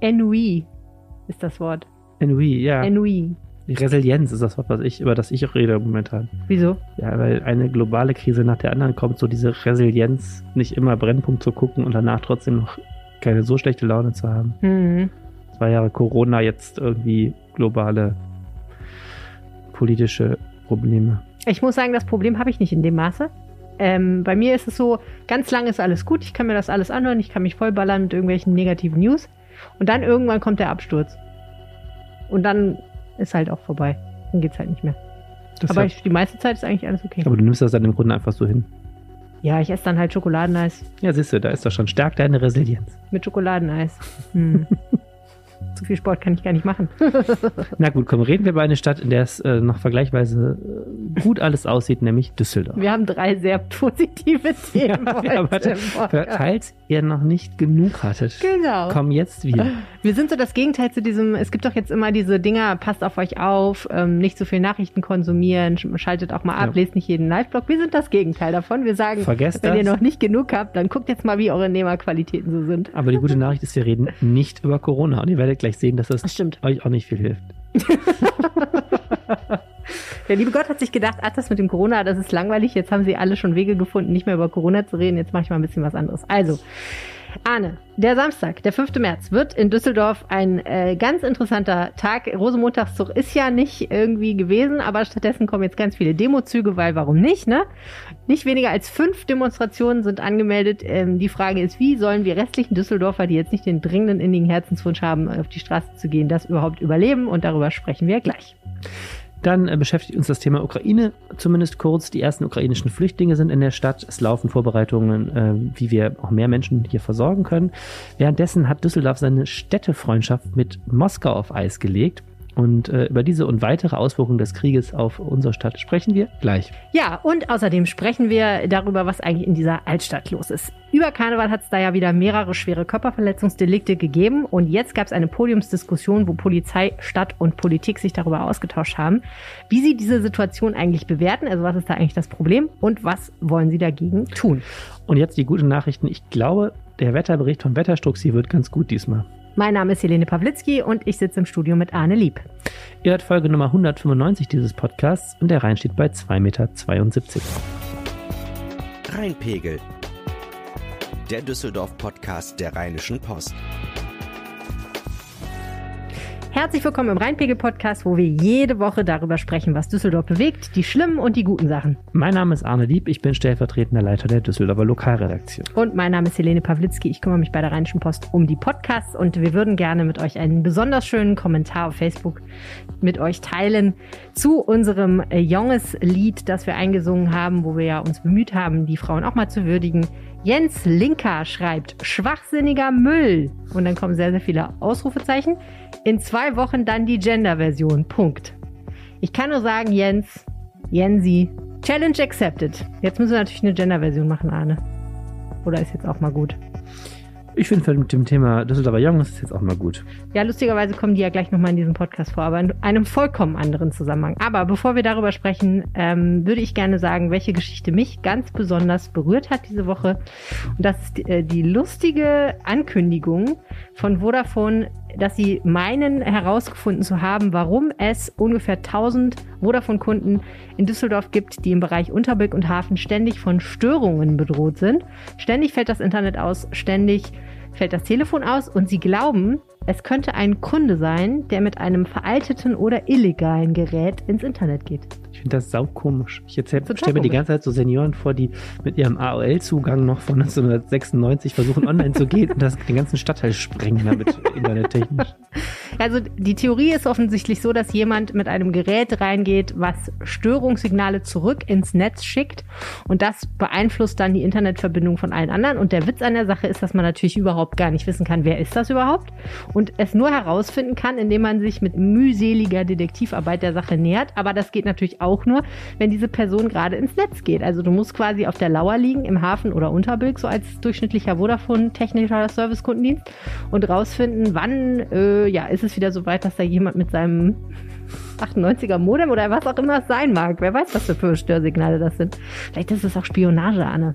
Ennui ist das Wort. Ennui, ja. Ennui. Resilienz ist das Wort, was ich, über das ich auch rede momentan. Wieso? Ja, weil eine globale Krise nach der anderen kommt, so diese Resilienz, nicht immer Brennpunkt zu gucken und danach trotzdem noch keine so schlechte Laune zu haben. Mhm. Zwei Jahre Corona, jetzt irgendwie globale politische Probleme. Ich muss sagen, das Problem habe ich nicht in dem Maße. Ähm, bei mir ist es so, ganz lange ist alles gut, ich kann mir das alles anhören, ich kann mich vollballern mit irgendwelchen negativen News und dann irgendwann kommt der Absturz. Und dann ist halt auch vorbei. Dann geht's halt nicht mehr. Das Aber ich, die meiste Zeit ist eigentlich alles okay. aber du nimmst das dann im Grunde einfach so hin. Ja, ich esse dann halt Schokoladeneis Ja, siehst du, da ist doch schon stark deine Resilienz. mit Schokoladeneis. Hm. Zu viel Sport kann ich gar nicht machen. Na gut, komm, reden wir über eine Stadt, in der es äh, noch vergleichsweise äh, gut alles aussieht, nämlich Düsseldorf. Wir haben drei sehr positive Themen Ja, heute aber falls ihr noch nicht genug hattet, Genau. komm jetzt wieder. Wir sind so das Gegenteil zu diesem, es gibt doch jetzt immer diese Dinger, passt auf euch auf, ähm, nicht so viel Nachrichten konsumieren, sch- schaltet auch mal ab, Ja. lest nicht jeden Live-Blog. Wir sind das Gegenteil davon. Wir sagen, Vergesst wenn ihr das. noch nicht genug habt, dann guckt jetzt mal, wie eure Nehmerqualitäten so sind. Aber die gute Nachricht ist, wir reden nicht über Corona und ihr werdet gleich sehen, dass das Das stimmt. euch auch nicht viel hilft. Der liebe Gott hat sich gedacht, ach, das mit dem Corona, das ist langweilig. Jetzt haben sie alle schon Wege gefunden, nicht mehr über Corona zu reden. Jetzt mache ich mal ein bisschen was anderes. Also, Arne, der Samstag, der 5. März, wird in Düsseldorf ein äh, ganz interessanter Tag. Rosenmontagszug ist ja nicht irgendwie gewesen, aber stattdessen kommen jetzt ganz viele Demozüge, weil warum nicht, ne? Nicht weniger als fünf Demonstrationen sind angemeldet. Ähm, die Frage ist, wie sollen wir restlichen Düsseldorfer, die jetzt nicht den dringenden innigen Herzenswunsch haben, auf die Straße zu gehen, das überhaupt überleben? Und darüber sprechen wir gleich. Dann äh, beschäftigt uns das Thema Ukraine, zumindest kurz. Die ersten ukrainischen Flüchtlinge sind in der Stadt. Es laufen Vorbereitungen, äh, wie wir auch mehr Menschen hier versorgen können. Währenddessen hat Düsseldorf seine Städtefreundschaft mit Moskau auf Eis gelegt. Und äh, über diese und weitere Auswirkungen des Krieges auf unsere Stadt sprechen wir gleich. Ja, und außerdem sprechen wir darüber, was eigentlich in dieser Altstadt los ist. Über Karneval hat es da ja wieder mehrere schwere Körperverletzungsdelikte gegeben und jetzt gab es eine Podiumsdiskussion, wo Polizei, Stadt und Politik sich darüber ausgetauscht haben, wie sie diese Situation eigentlich bewerten, also was ist da eigentlich das Problem und was wollen sie dagegen tun. Und jetzt die guten Nachrichten. Ich glaube, der Wetterbericht vom Wetterstruxi wird ganz gut diesmal. Mein Name ist Helene Pawlitzki und ich sitze im Studio mit Arne Lieb. Ihr hört Folge Nummer 195 dieses Podcasts und der Rhein steht bei 2,72 Meter. Rheinpegel. Der Düsseldorf-Podcast der Rheinischen Post. Herzlich willkommen im Rheinpegel-Podcast, wo wir jede Woche darüber sprechen, was Düsseldorf bewegt, die schlimmen und die guten Sachen. Mein Name ist Arne Lieb, ich bin stellvertretender Leiter der Düsseldorfer Lokalredaktion. Und mein Name ist Helene Pawlitzki. Ich kümmere mich bei der Rheinischen Post um die Podcasts und wir würden gerne mit euch einen besonders schönen Kommentar auf Facebook mit euch teilen zu unserem äh, junges Lied, das wir eingesungen haben, wo wir ja uns bemüht haben, die Frauen auch mal zu würdigen. Jens Linker schreibt schwachsinniger Müll und dann kommen sehr, sehr viele Ausrufezeichen. In zwei Wochen dann die Gender-Version. Punkt. Ich kann nur sagen, Jens, Jensi, Challenge accepted. Jetzt müssen wir natürlich eine Gender-Version machen, Arne. Oder ist jetzt auch mal gut? Ich finde mit dem Thema Düsseldorfer Jung ist es jetzt auch mal gut. Ja, lustigerweise kommen die ja gleich nochmal in diesem Podcast vor, aber in einem vollkommen anderen Zusammenhang. Aber bevor wir darüber sprechen, ähm, würde ich gerne sagen, welche Geschichte mich ganz besonders berührt hat diese Woche. Und das ist die, äh, die lustige Ankündigung von Vodafone, dass sie meinen herausgefunden zu haben, warum es ungefähr 1000 Vodafone-Kunden in Düsseldorf gibt, die im Bereich Unterblick und Hafen ständig von Störungen bedroht sind. Ständig fällt das Internet aus, ständig fällt das Telefon aus und sie glauben, es könnte ein Kunde sein, der mit einem veralteten oder illegalen Gerät ins Internet geht. Ich finde das saukomisch. Ich stelle mir die ganze Zeit so Senioren vor, die mit ihrem AOL-Zugang noch von 1996 versuchen online zu gehen und das, den ganzen Stadtteil sprengen damit internettechnisch. Also die Theorie ist offensichtlich so, dass jemand mit einem Gerät reingeht, was Störungssignale zurück ins Netz schickt und das beeinflusst dann die Internetverbindung von allen anderen. Und der Witz an der Sache ist, dass man natürlich überhaupt gar nicht wissen kann, wer ist das überhaupt und es nur herausfinden kann, indem man sich mit mühseliger Detektivarbeit der Sache nähert. Aber das geht natürlich auch nur, wenn diese Person gerade ins Netz geht. Also du musst quasi auf der Lauer liegen im Hafen oder Unterbilk, so als durchschnittlicher Vodafone-technischer Servicekundendienst und rausfinden, wann äh, ja, ist es wieder so weit, dass da jemand mit seinem 98er Modem oder was auch immer es sein mag. Wer weiß, was für Störsignale das sind. Vielleicht ist es auch Spionage, Anne.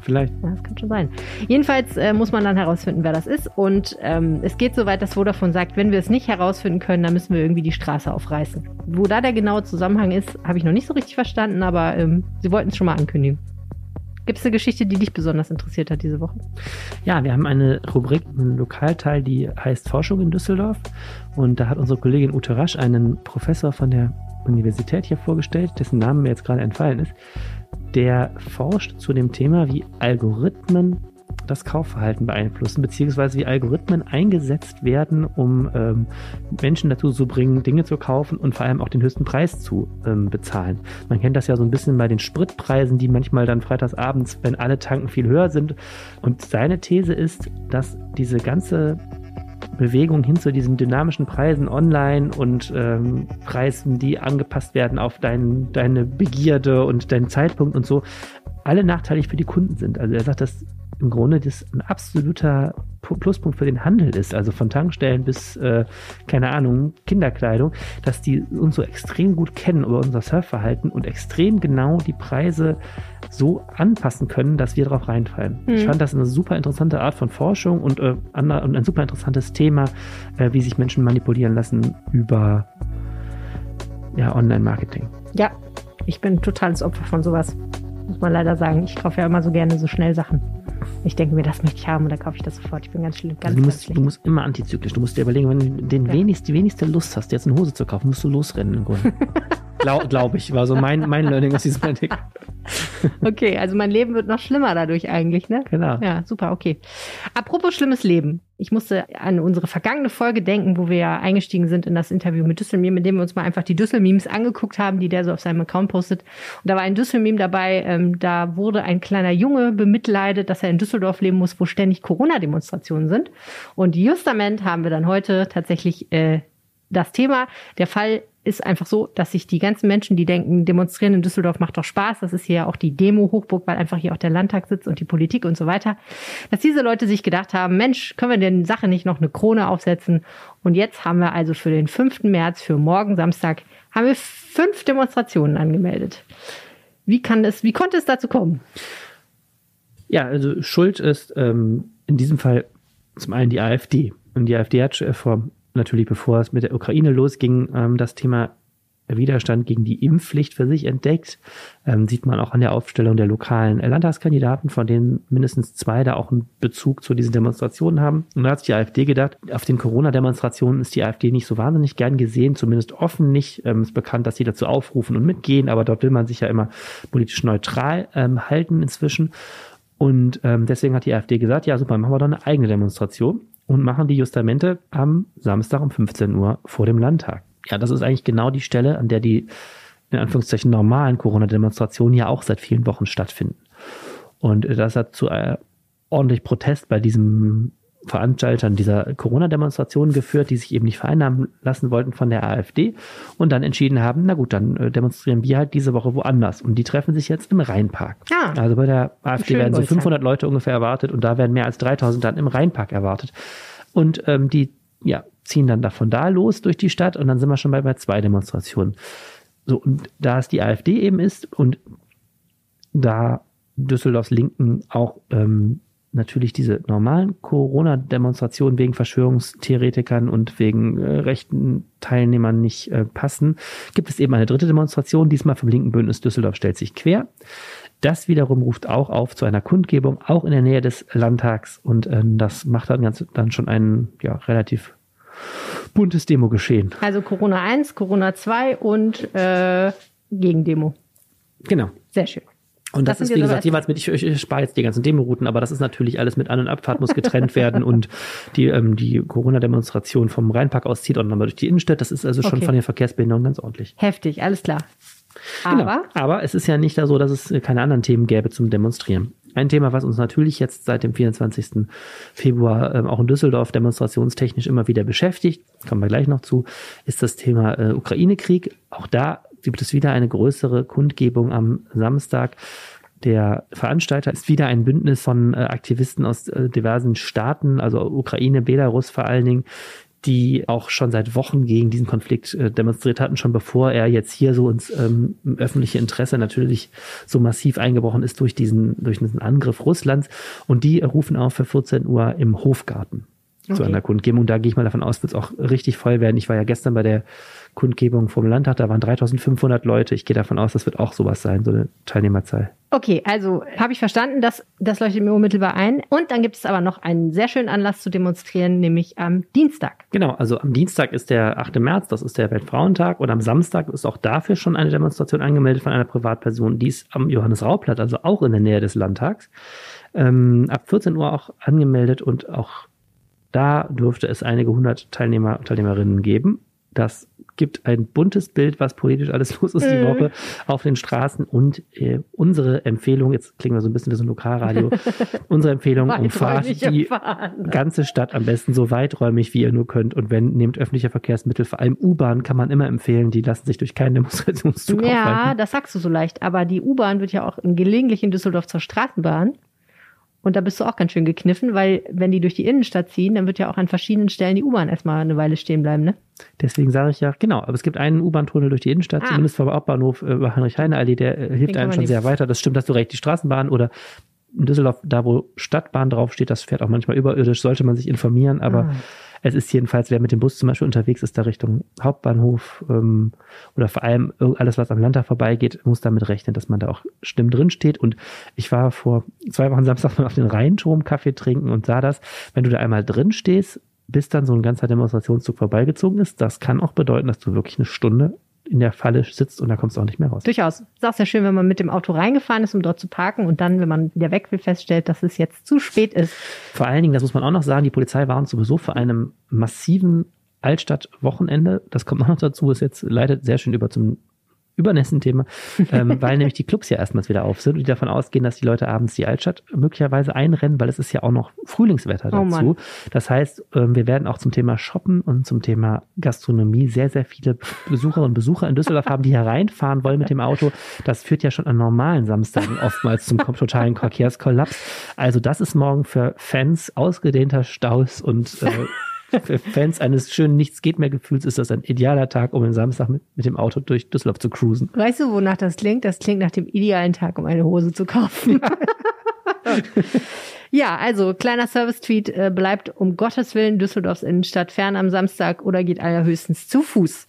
Vielleicht. Ja, das kann schon sein. Jedenfalls äh, muss man dann herausfinden, wer das ist. Und ähm, es geht so weit, dass Vodafone sagt, wenn wir es nicht herausfinden können, dann müssen wir irgendwie die Straße aufreißen. Wo da der genaue Zusammenhang ist, habe ich noch nicht so richtig verstanden, aber ähm, sie wollten es schon mal ankündigen. Gibt es eine Geschichte, die dich besonders interessiert hat diese Woche? Ja, wir haben eine Rubrik, einen Lokalteil, die heißt Forschung in Düsseldorf. Und da hat unsere Kollegin Ute Rasch einen Professor von der Universität hier vorgestellt, dessen Name mir jetzt gerade entfallen ist. Der forscht zu dem Thema, wie Algorithmen das Kaufverhalten beeinflussen, beziehungsweise wie Algorithmen eingesetzt werden, um ähm, Menschen dazu zu bringen, Dinge zu kaufen und vor allem auch den höchsten Preis zu ähm, bezahlen. Man kennt das ja so ein bisschen bei den Spritpreisen, die manchmal dann freitagsabends, wenn alle Tanken viel höher sind. Und seine These ist, dass diese ganze Bewegung hin zu diesen dynamischen Preisen online und ähm, Preisen, die angepasst werden auf dein, deine Begierde und deinen Zeitpunkt und so, alle nachteilig für die Kunden sind. Also er sagt, dass im Grunde das ein absoluter Pluspunkt für den Handel ist, also von Tankstellen bis, äh, keine Ahnung, Kinderkleidung, dass die uns so extrem gut kennen über unser Surfverhalten und extrem genau die Preise so anpassen können, dass wir darauf reinfallen. Mhm. Ich fand das eine super interessante Art von Forschung und, äh, und ein super interessantes Thema, äh, wie sich Menschen manipulieren lassen über ja, Online-Marketing. Ja, ich bin totales Opfer von sowas. Muss man leider sagen. Ich kaufe ja immer so gerne so schnell Sachen. Ich denke mir, das möchte ich haben und dann kaufe ich das sofort. Ich bin ganz schlimm. Ganz, also du, musst, du musst immer antizyklisch. Du musst dir überlegen, wenn du den ja. wenigst, die wenigste Lust hast, jetzt eine Hose zu kaufen, musst du losrennen im Grunde. Glaube glaub ich, war so mein, mein Learning aus diesem Artikel. Okay, also mein Leben wird noch schlimmer dadurch eigentlich, ne? Genau. Ja, super, okay. Apropos schlimmes Leben. Ich musste an unsere vergangene Folge denken, wo wir ja eingestiegen sind in das Interview mit Düsselmeme, mit dem wir uns mal einfach die Düsselmemes angeguckt haben, die der so auf seinem Account postet. Und da war ein Düsselmeme dabei, ähm, da wurde ein kleiner Junge bemitleidet, dass er in Düsseldorf leben muss, wo ständig Corona-Demonstrationen sind. Und justament haben wir dann heute tatsächlich äh, das Thema. Der Fall ist einfach so, dass sich die ganzen Menschen, die denken, demonstrieren in Düsseldorf macht doch Spaß, das ist hier ja auch die Demo-Hochburg, weil einfach hier auch der Landtag sitzt und die Politik und so weiter, dass diese Leute sich gedacht haben, Mensch, können wir denn Sache nicht noch eine Krone aufsetzen? Und jetzt haben wir also für den 5. März, für morgen Samstag, haben wir fünf Demonstrationen angemeldet. Wie kann es, wie konnte es dazu kommen? Ja, also Schuld ist ähm, in diesem Fall zum einen die AfD. Und die AfD hat vor natürlich, bevor es mit der Ukraine losging, ähm, das Thema Widerstand gegen die Impfpflicht für sich entdeckt. Ähm, sieht man auch an der Aufstellung der lokalen Landtagskandidaten, von denen mindestens zwei da auch einen Bezug zu diesen Demonstrationen haben. Und da hat sich die AfD gedacht, auf den Corona-Demonstrationen ist die AfD nicht so wahnsinnig gern gesehen, zumindest offen nicht. Ähm, ist bekannt, dass sie dazu aufrufen und mitgehen, aber dort will man sich ja immer politisch neutral ähm, halten inzwischen. Und ähm, deswegen hat die AfD gesagt, ja super, machen wir doch eine eigene Demonstration und machen die Justamente am Samstag um 15 Uhr vor dem Landtag. Ja, das ist eigentlich genau die Stelle, an der die in Anführungszeichen normalen Corona-Demonstrationen ja auch seit vielen Wochen stattfinden. Und das hat zu äh, ordentlich Protest bei diesem Veranstaltern dieser Corona-Demonstrationen geführt, die sich eben nicht vereinnahmen lassen wollten von der AfD und dann entschieden haben, na gut, dann äh, demonstrieren wir halt diese Woche woanders. Und die treffen sich jetzt im Rheinpark. Ja. Also bei der AfD werden so 500 Leute ungefähr erwartet und da werden mehr als 3000 dann im Rheinpark erwartet. Und ähm, die ja, ziehen dann davon da los durch die Stadt und dann sind wir schon bei, bei zwei Demonstrationen. So, und da es die AfD eben ist und da Düsseldorfs Linken auch ähm, natürlich diese normalen Corona-Demonstrationen wegen Verschwörungstheoretikern und wegen äh, rechten Teilnehmern nicht äh, passen, gibt es eben eine dritte Demonstration, diesmal vom linken Bündnis Düsseldorf stellt sich quer. Das wiederum ruft auch auf zu einer Kundgebung, auch in der Nähe des Landtags und äh, das macht dann, ganz, dann schon ein ja, relativ buntes Demo-Geschehen. Also Corona 1, Corona 2 und äh, Gegendemo. Genau. Sehr schön. Und das, das ist, wie gesagt, jeweils mit, ich, ich spare jetzt die ganzen Demo-Routen, aber das ist natürlich alles mit An- und Abfahrt muss getrennt werden und die, ähm, die Corona-Demonstration vom Rheinpark aus zieht auch nochmal durch die Innenstadt. Das ist also schon okay. von den Verkehrsbehinderungen ganz ordentlich. Heftig, alles klar. Genau. Aber? Aber es ist ja nicht so, dass es keine anderen Themen gäbe zum Demonstrieren. Ein Thema, was uns natürlich jetzt seit dem 24. Februar ähm, auch in Düsseldorf demonstrationstechnisch immer wieder beschäftigt, kommen wir gleich noch zu, ist das Thema äh, Ukraine-Krieg. Auch da gibt es wieder eine größere Kundgebung am Samstag. Der Veranstalter ist wieder ein Bündnis von äh, Aktivisten aus äh, diversen Staaten, also Ukraine, Belarus vor allen Dingen, die auch schon seit Wochen gegen diesen Konflikt äh, demonstriert hatten, schon bevor er jetzt hier so ins ähm, öffentliche Interesse natürlich so massiv eingebrochen ist durch diesen, durch diesen Angriff Russlands. Und die rufen auf für 14 Uhr im Hofgarten okay. zu einer Kundgebung. Da gehe ich mal davon aus, wird es auch richtig voll werden. Ich war ja gestern bei der Kundgebung vom Landtag, da waren 3500 Leute. Ich gehe davon aus, das wird auch sowas sein, so eine Teilnehmerzahl. Okay, also habe ich verstanden, dass das leuchtet mir unmittelbar ein. Und dann gibt es aber noch einen sehr schönen Anlass zu demonstrieren, nämlich am Dienstag. Genau, also am Dienstag ist der 8. März, das ist der Weltfrauentag. Und am Samstag ist auch dafür schon eine Demonstration angemeldet von einer Privatperson. Die ist am Johannes-Rau-Platz, also auch in der Nähe des Landtags. Ähm, ab 14 Uhr auch angemeldet und auch da dürfte es einige hundert Teilnehmer und Teilnehmerinnen geben. Das gibt ein buntes Bild, was politisch alles los ist die mhm. Woche auf den Straßen. Und äh, unsere Empfehlung, jetzt klingen wir so ein bisschen wie so ein Lokalradio, unsere Empfehlung, umfahrt die fahren. ganze Stadt am besten so weiträumig, wie ihr nur könnt. Und wenn, nehmt öffentliche Verkehrsmittel, vor allem U-Bahn kann man immer empfehlen, die lassen sich durch keinen Demonstrationszug Ja, aufhalten. das sagst du so leicht. Aber die U-Bahn wird ja auch gelegentlich in Düsseldorf zur Straßenbahn. Und da bist du auch ganz schön gekniffen, weil wenn die durch die Innenstadt ziehen, dann wird ja auch an verschiedenen Stellen die U-Bahn erstmal eine Weile stehen bleiben, ne? Deswegen sage ich ja, genau, aber es gibt einen U-Bahn-Tunnel durch die Innenstadt, ah. zumindest vom Hauptbahnhof äh, über Heinrich-Heine-Allee, der äh, hilft einem schon sehr weiter. Das stimmt, dass du recht. Die Straßenbahn oder in Düsseldorf, da wo Stadtbahn draufsteht, das fährt auch manchmal überirdisch, sollte man sich informieren, aber ah. Es ist jedenfalls, wer mit dem Bus zum Beispiel unterwegs ist, da Richtung Hauptbahnhof ähm, oder vor allem alles, was am Landtag vorbeigeht, muss damit rechnen, dass man da auch stimm drin steht. Und ich war vor zwei Wochen Samstag mal auf den Rheinturm Kaffee trinken und sah das, wenn du da einmal drin stehst, bis dann so ein ganzer Demonstrationszug vorbeigezogen ist, das kann auch bedeuten, dass du wirklich eine Stunde in der Falle sitzt und da kommst du auch nicht mehr raus. Durchaus. Ist auch sehr schön, wenn man mit dem Auto reingefahren ist, um dort zu parken und dann, wenn man wieder weg will, feststellt, dass es jetzt zu spät ist. Vor allen Dingen, das muss man auch noch sagen, die Polizei warnt sowieso vor einem massiven Altstadt-Wochenende. Das kommt noch dazu, ist jetzt leitet sehr schön über zum übernächsten Thema, ähm, weil nämlich die Clubs ja erstmals wieder auf sind und die davon ausgehen, dass die Leute abends die Altstadt möglicherweise einrennen, weil es ist ja auch noch Frühlingswetter oh dazu. Oh das heißt, ähm, wir werden auch zum Thema Shoppen und zum Thema Gastronomie sehr, sehr viele Besucherinnen und Besucher in Düsseldorf haben, die hereinfahren wollen mit dem Auto. Das führt ja schon an normalen Samstagen oftmals zum totalen Verkehrskollaps. Also das ist morgen für Fans ausgedehnter Staus und äh, für Fans eines schönen Nichts geht mehr Gefühls ist das ein idealer Tag, um den Samstag mit, mit dem Auto durch Düsseldorf zu cruisen. Weißt du, wonach das klingt? Das klingt nach dem idealen Tag, um eine Hose zu kaufen. ja, also kleiner Service-Tweet äh, bleibt um Gottes Willen Düsseldorfs Innenstadt fern am Samstag oder geht allerhöchstens zu Fuß.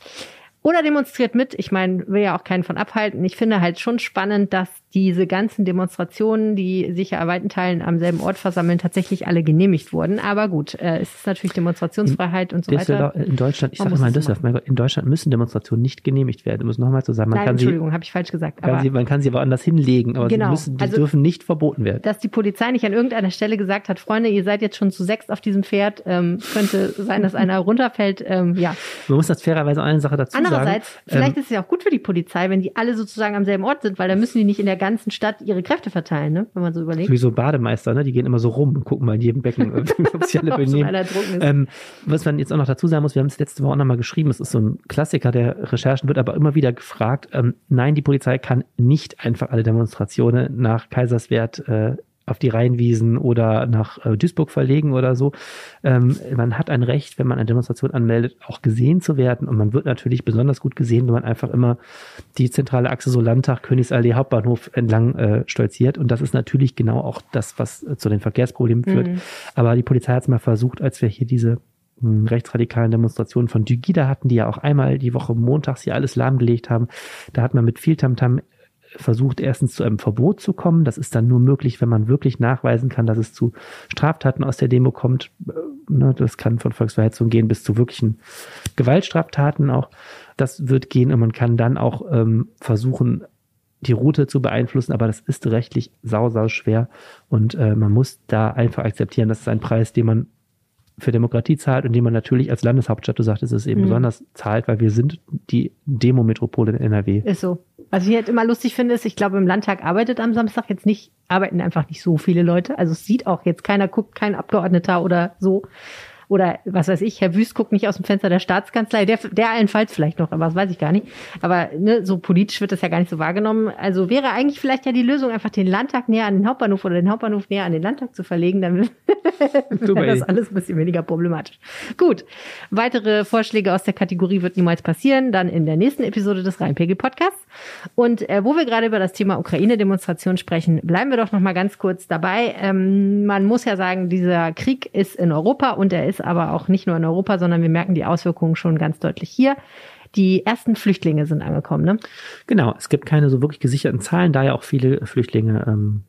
Oder demonstriert mit. Ich meine, will ja auch keinen von abhalten. Ich finde halt schon spannend, dass diese ganzen Demonstrationen, die sich ja weiten Teilen am selben Ort versammeln, tatsächlich alle genehmigt wurden. Aber gut, äh, es ist natürlich Demonstrationsfreiheit in, und so weiter. In Deutschland, ich sage immer in Düsseldorf, mein Gott, in Deutschland müssen Demonstrationen nicht genehmigt werden. Muss nochmal so sagen. Man Nein, kann Entschuldigung, habe ich falsch gesagt. Kann sie, man kann sie aber anders hinlegen, aber genau, sie müssen, die also, dürfen nicht verboten werden. Dass die Polizei nicht an irgendeiner Stelle gesagt hat, Freunde, ihr seid jetzt schon zu sechs auf diesem Pferd, ähm, könnte sein, dass einer runterfällt. Ähm, ja. Man muss das fairerweise eine Sache dazu Andererseits, sagen. Andererseits, vielleicht ähm, ist es ja auch gut für die Polizei, wenn die alle sozusagen am selben Ort sind, weil dann müssen die nicht in der ganzen Stadt ihre Kräfte verteilen, ne? wenn man so überlegt. Wie so Bademeister, ne? die gehen immer so rum und gucken mal in jedem Becken, ob sie alle benehmen. Ähm, was man jetzt auch noch dazu sagen muss, wir haben es letzte Woche auch nochmal geschrieben, es ist so ein Klassiker der Recherchen, wird aber immer wieder gefragt, ähm, nein, die Polizei kann nicht einfach alle Demonstrationen nach Kaiserswerth äh, auf die Rheinwiesen oder nach äh, Duisburg verlegen oder so. Ähm, man hat ein Recht, wenn man eine Demonstration anmeldet, auch gesehen zu werden. Und man wird natürlich besonders gut gesehen, wenn man einfach immer die zentrale Achse so Landtag, Königsallee, Hauptbahnhof entlang äh, stolziert. Und das ist natürlich genau auch das, was äh, zu den Verkehrsproblemen führt. Mhm. Aber die Polizei hat es mal versucht, als wir hier diese hm, rechtsradikalen Demonstrationen von Dugida hatten, die ja auch einmal die Woche montags hier alles lahmgelegt haben. Da hat man mit viel Tamtam -Tam versucht erstens zu einem Verbot zu kommen. Das ist dann nur möglich, wenn man wirklich nachweisen kann, dass es zu Straftaten aus der Demo kommt. Äh, ne, das kann von Volksverhetzung gehen bis zu wirklichen Gewaltstraftaten auch. Das wird gehen und man kann dann auch ähm, versuchen, die Route zu beeinflussen, aber das ist rechtlich sau, sau schwer und äh, man muss da einfach akzeptieren, das ist ein Preis, den man für Demokratie zahlt und den man natürlich als Landeshauptstadt, du sagtest es eben mhm. besonders zahlt, weil wir sind die Demo-Metropole in NRW. Ist so. Was ich halt immer lustig finde, ist, ich glaube, im Landtag arbeitet am Samstag jetzt nicht, arbeiten einfach nicht so viele Leute. Also es sieht auch jetzt keiner, guckt kein Abgeordneter oder so. Oder was weiß ich, Herr Wüst guckt nicht aus dem Fenster der Staatskanzlei, der, der allenfalls vielleicht noch, aber das weiß ich gar nicht. Aber ne, so politisch wird das ja gar nicht so wahrgenommen. Also wäre eigentlich vielleicht ja die Lösung, einfach den Landtag näher an den Hauptbahnhof oder den Hauptbahnhof näher an den Landtag zu verlegen, dann wäre das alles ein bisschen weniger problematisch. Gut, weitere Vorschläge aus der Kategorie wird niemals passieren, dann in der nächsten Episode des Rheinpegel-Podcasts. Und äh, wo wir gerade über das Thema Ukraine-Demonstration sprechen, bleiben wir doch noch mal ganz kurz dabei. Ähm, man muss ja sagen, dieser Krieg ist in Europa und er ist aber auch nicht nur in Europa, sondern wir merken die Auswirkungen schon ganz deutlich hier. Die ersten Flüchtlinge sind angekommen, ne? Genau, es gibt keine so wirklich gesicherten Zahlen, da ja auch viele Flüchtlinge ähm,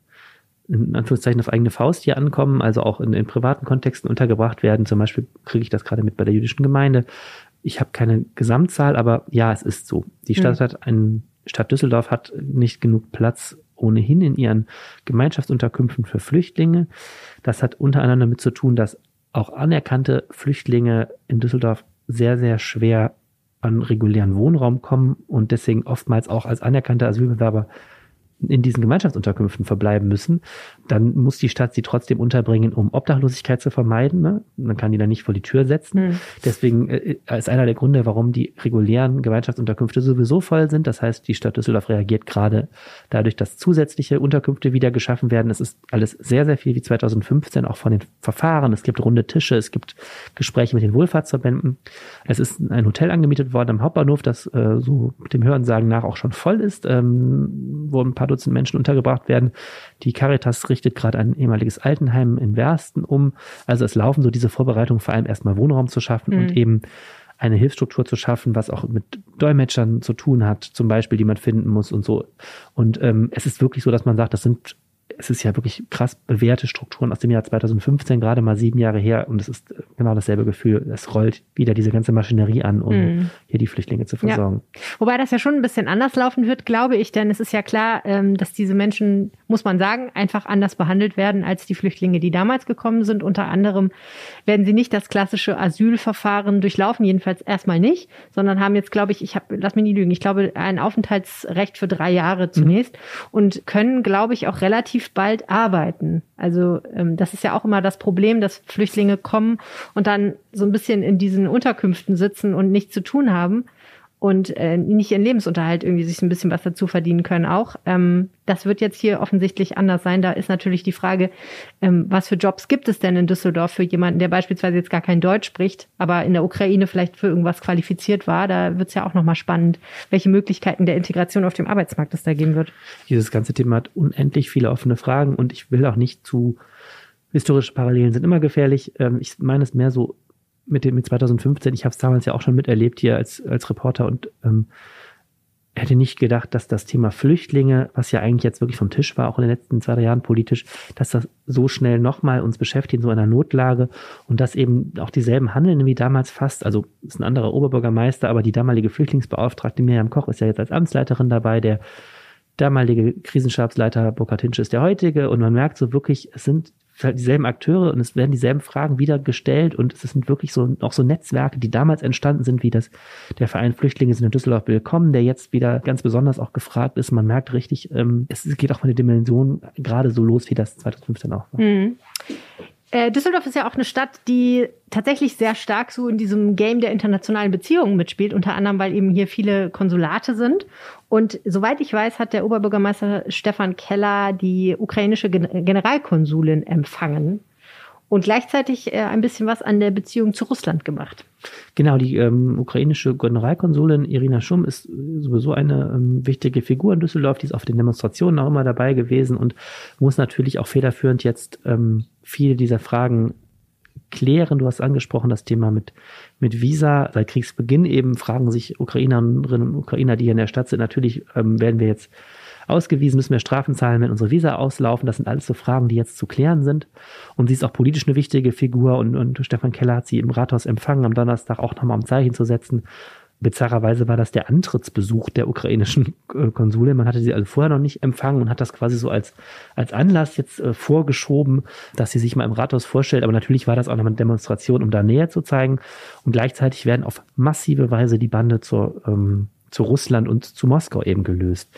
in Anführungszeichen auf eigene Faust hier ankommen, also auch in, in privaten Kontexten untergebracht werden. Zum Beispiel kriege ich das gerade mit bei der jüdischen Gemeinde. Ich habe keine Gesamtzahl, aber ja, es ist so. Die Stadt mhm. hat einen, Stadt Düsseldorf hat nicht genug Platz ohnehin in ihren Gemeinschaftsunterkünften für Flüchtlinge. Das hat unter anderem damit zu tun, dass auch anerkannte Flüchtlinge in Düsseldorf sehr, sehr schwer an regulären Wohnraum kommen und deswegen oftmals auch als anerkannte Asylbewerber in diesen Gemeinschaftsunterkünften verbleiben müssen, dann muss die Stadt sie trotzdem unterbringen, um Obdachlosigkeit zu vermeiden. Ne? Man kann die dann nicht vor die Tür setzen. Mhm. Deswegen äh, ist einer der Gründe, warum die regulären Gemeinschaftsunterkünfte sowieso voll sind. Das heißt, die Stadt Düsseldorf reagiert gerade dadurch, dass zusätzliche Unterkünfte wieder geschaffen werden. Es ist alles sehr, sehr viel wie 2015, auch von den Verfahren. Es gibt runde Tische, es gibt Gespräche mit den Wohlfahrtsverbänden. Es ist ein Hotel angemietet worden am Hauptbahnhof, das äh, so mit dem Hörensagen nach auch schon voll ist, ähm, wo ein paar Dutzend Menschen untergebracht werden. Die Caritas richtet gerade ein ehemaliges Altenheim in Wersten um. Also es laufen so diese Vorbereitungen vor allem erstmal Wohnraum zu schaffen mhm. und eben eine Hilfsstruktur zu schaffen, was auch mit Dolmetschern zu tun hat, zum Beispiel, die man finden muss und so. Und ähm, es ist wirklich so, dass man sagt, das sind es ist ja wirklich krass bewährte Strukturen aus dem Jahr 2015, gerade mal sieben Jahre her. Und es ist äh, genau dasselbe Gefühl. Es rollt wieder diese ganze Maschinerie an, um mm. hier die Flüchtlinge zu versorgen. Ja. Wobei das ja schon ein bisschen anders laufen wird, glaube ich. Denn es ist ja klar, ähm, dass diese Menschen, muss man sagen, einfach anders behandelt werden als die Flüchtlinge, die damals gekommen sind. Unter anderem werden sie nicht das klassische Asylverfahren durchlaufen, jedenfalls erstmal nicht, sondern haben jetzt, glaube ich, ich habe, lass mich nie lügen, ich glaube, ein Aufenthaltsrecht für drei Jahre zunächst mhm. und können, glaube ich, auch relativ bald arbeiten. Also ähm, das ist ja auch immer das Problem, dass Flüchtlinge kommen und dann so ein bisschen in diesen Unterkünften sitzen und nichts zu tun haben und äh, nicht ihren Lebensunterhalt irgendwie sich ein bisschen was dazu verdienen können auch. Ähm, das wird jetzt hier offensichtlich anders sein. Da ist natürlich die Frage, ähm, was für Jobs gibt es denn in Düsseldorf für jemanden, der beispielsweise jetzt gar kein Deutsch spricht, aber in der Ukraine vielleicht für irgendwas qualifiziert war. Da wird es ja auch nochmal spannend, welche Möglichkeiten der Integration auf dem Arbeitsmarkt es da geben wird. Dieses ganze Thema hat unendlich viele offene Fragen und ich will auch nicht zu historische Parallelen sind immer gefährlich. Ähm, ich meine es mehr so mit dem mit 2015, ich habe es damals ja auch schon miterlebt hier als, als Reporter und ähm, hätte nicht gedacht, dass das Thema Flüchtlinge, was ja eigentlich jetzt wirklich vom Tisch war, auch in den letzten zwei, drei Jahren politisch, dass das so schnell nochmal uns beschäftigt in so einer Notlage und dass eben auch dieselben Handeln wie damals fast, also ist ein anderer Oberbürgermeister, aber die damalige Flüchtlingsbeauftragte Miriam Koch ist ja jetzt als Amtsleiterin dabei, der damalige Krisenstabsleiter Burkhard Hinsch ist der heutige und man merkt so wirklich, es sind halt dieselben Akteure und es werden dieselben Fragen wieder gestellt und es sind wirklich so auch so Netzwerke, die damals entstanden sind, wie das der Verein Flüchtlinge sind in Düsseldorf willkommen, der jetzt wieder ganz besonders auch gefragt ist. Man merkt richtig, ähm, es geht auch von der Dimension gerade so los, wie das 2015 auch war. Mhm. Äh, Düsseldorf ist ja auch eine Stadt, die tatsächlich sehr stark so in diesem Game der internationalen Beziehungen mitspielt, unter anderem, weil eben hier viele Konsulate sind. Und soweit ich weiß, hat der Oberbürgermeister Stefan Keller die ukrainische Generalkonsulin empfangen und gleichzeitig äh, ein bisschen was an der Beziehung zu Russland gemacht. Genau, die ähm, ukrainische Generalkonsulin Irina Schum ist sowieso eine ähm, wichtige Figur in Düsseldorf, die ist auf den Demonstrationen auch immer dabei gewesen und muss natürlich auch federführend jetzt ähm, viele dieser Fragen klären. Du hast angesprochen das Thema mit, mit Visa. Seit Kriegsbeginn eben fragen sich Ukrainerinnen und Ukrainer, die hier in der Stadt sind, natürlich ähm, werden wir jetzt ausgewiesen, müssen wir Strafen zahlen, wenn unsere Visa auslaufen. Das sind alles so Fragen, die jetzt zu klären sind. Und sie ist auch politisch eine wichtige Figur und, und Stefan Keller hat sie im Rathaus empfangen, am Donnerstag auch nochmal um Zeichen zu setzen. Bizarrerweise war das der Antrittsbesuch der ukrainischen äh, Konsulin. Man hatte sie also vorher noch nicht empfangen und hat das quasi so als, als Anlass jetzt äh, vorgeschoben, dass sie sich mal im Rathaus vorstellt. Aber natürlich war das auch noch eine Demonstration, um da näher zu zeigen. Und gleichzeitig werden auf massive Weise die Bande zur, ähm, zu Russland und zu Moskau eben gelöst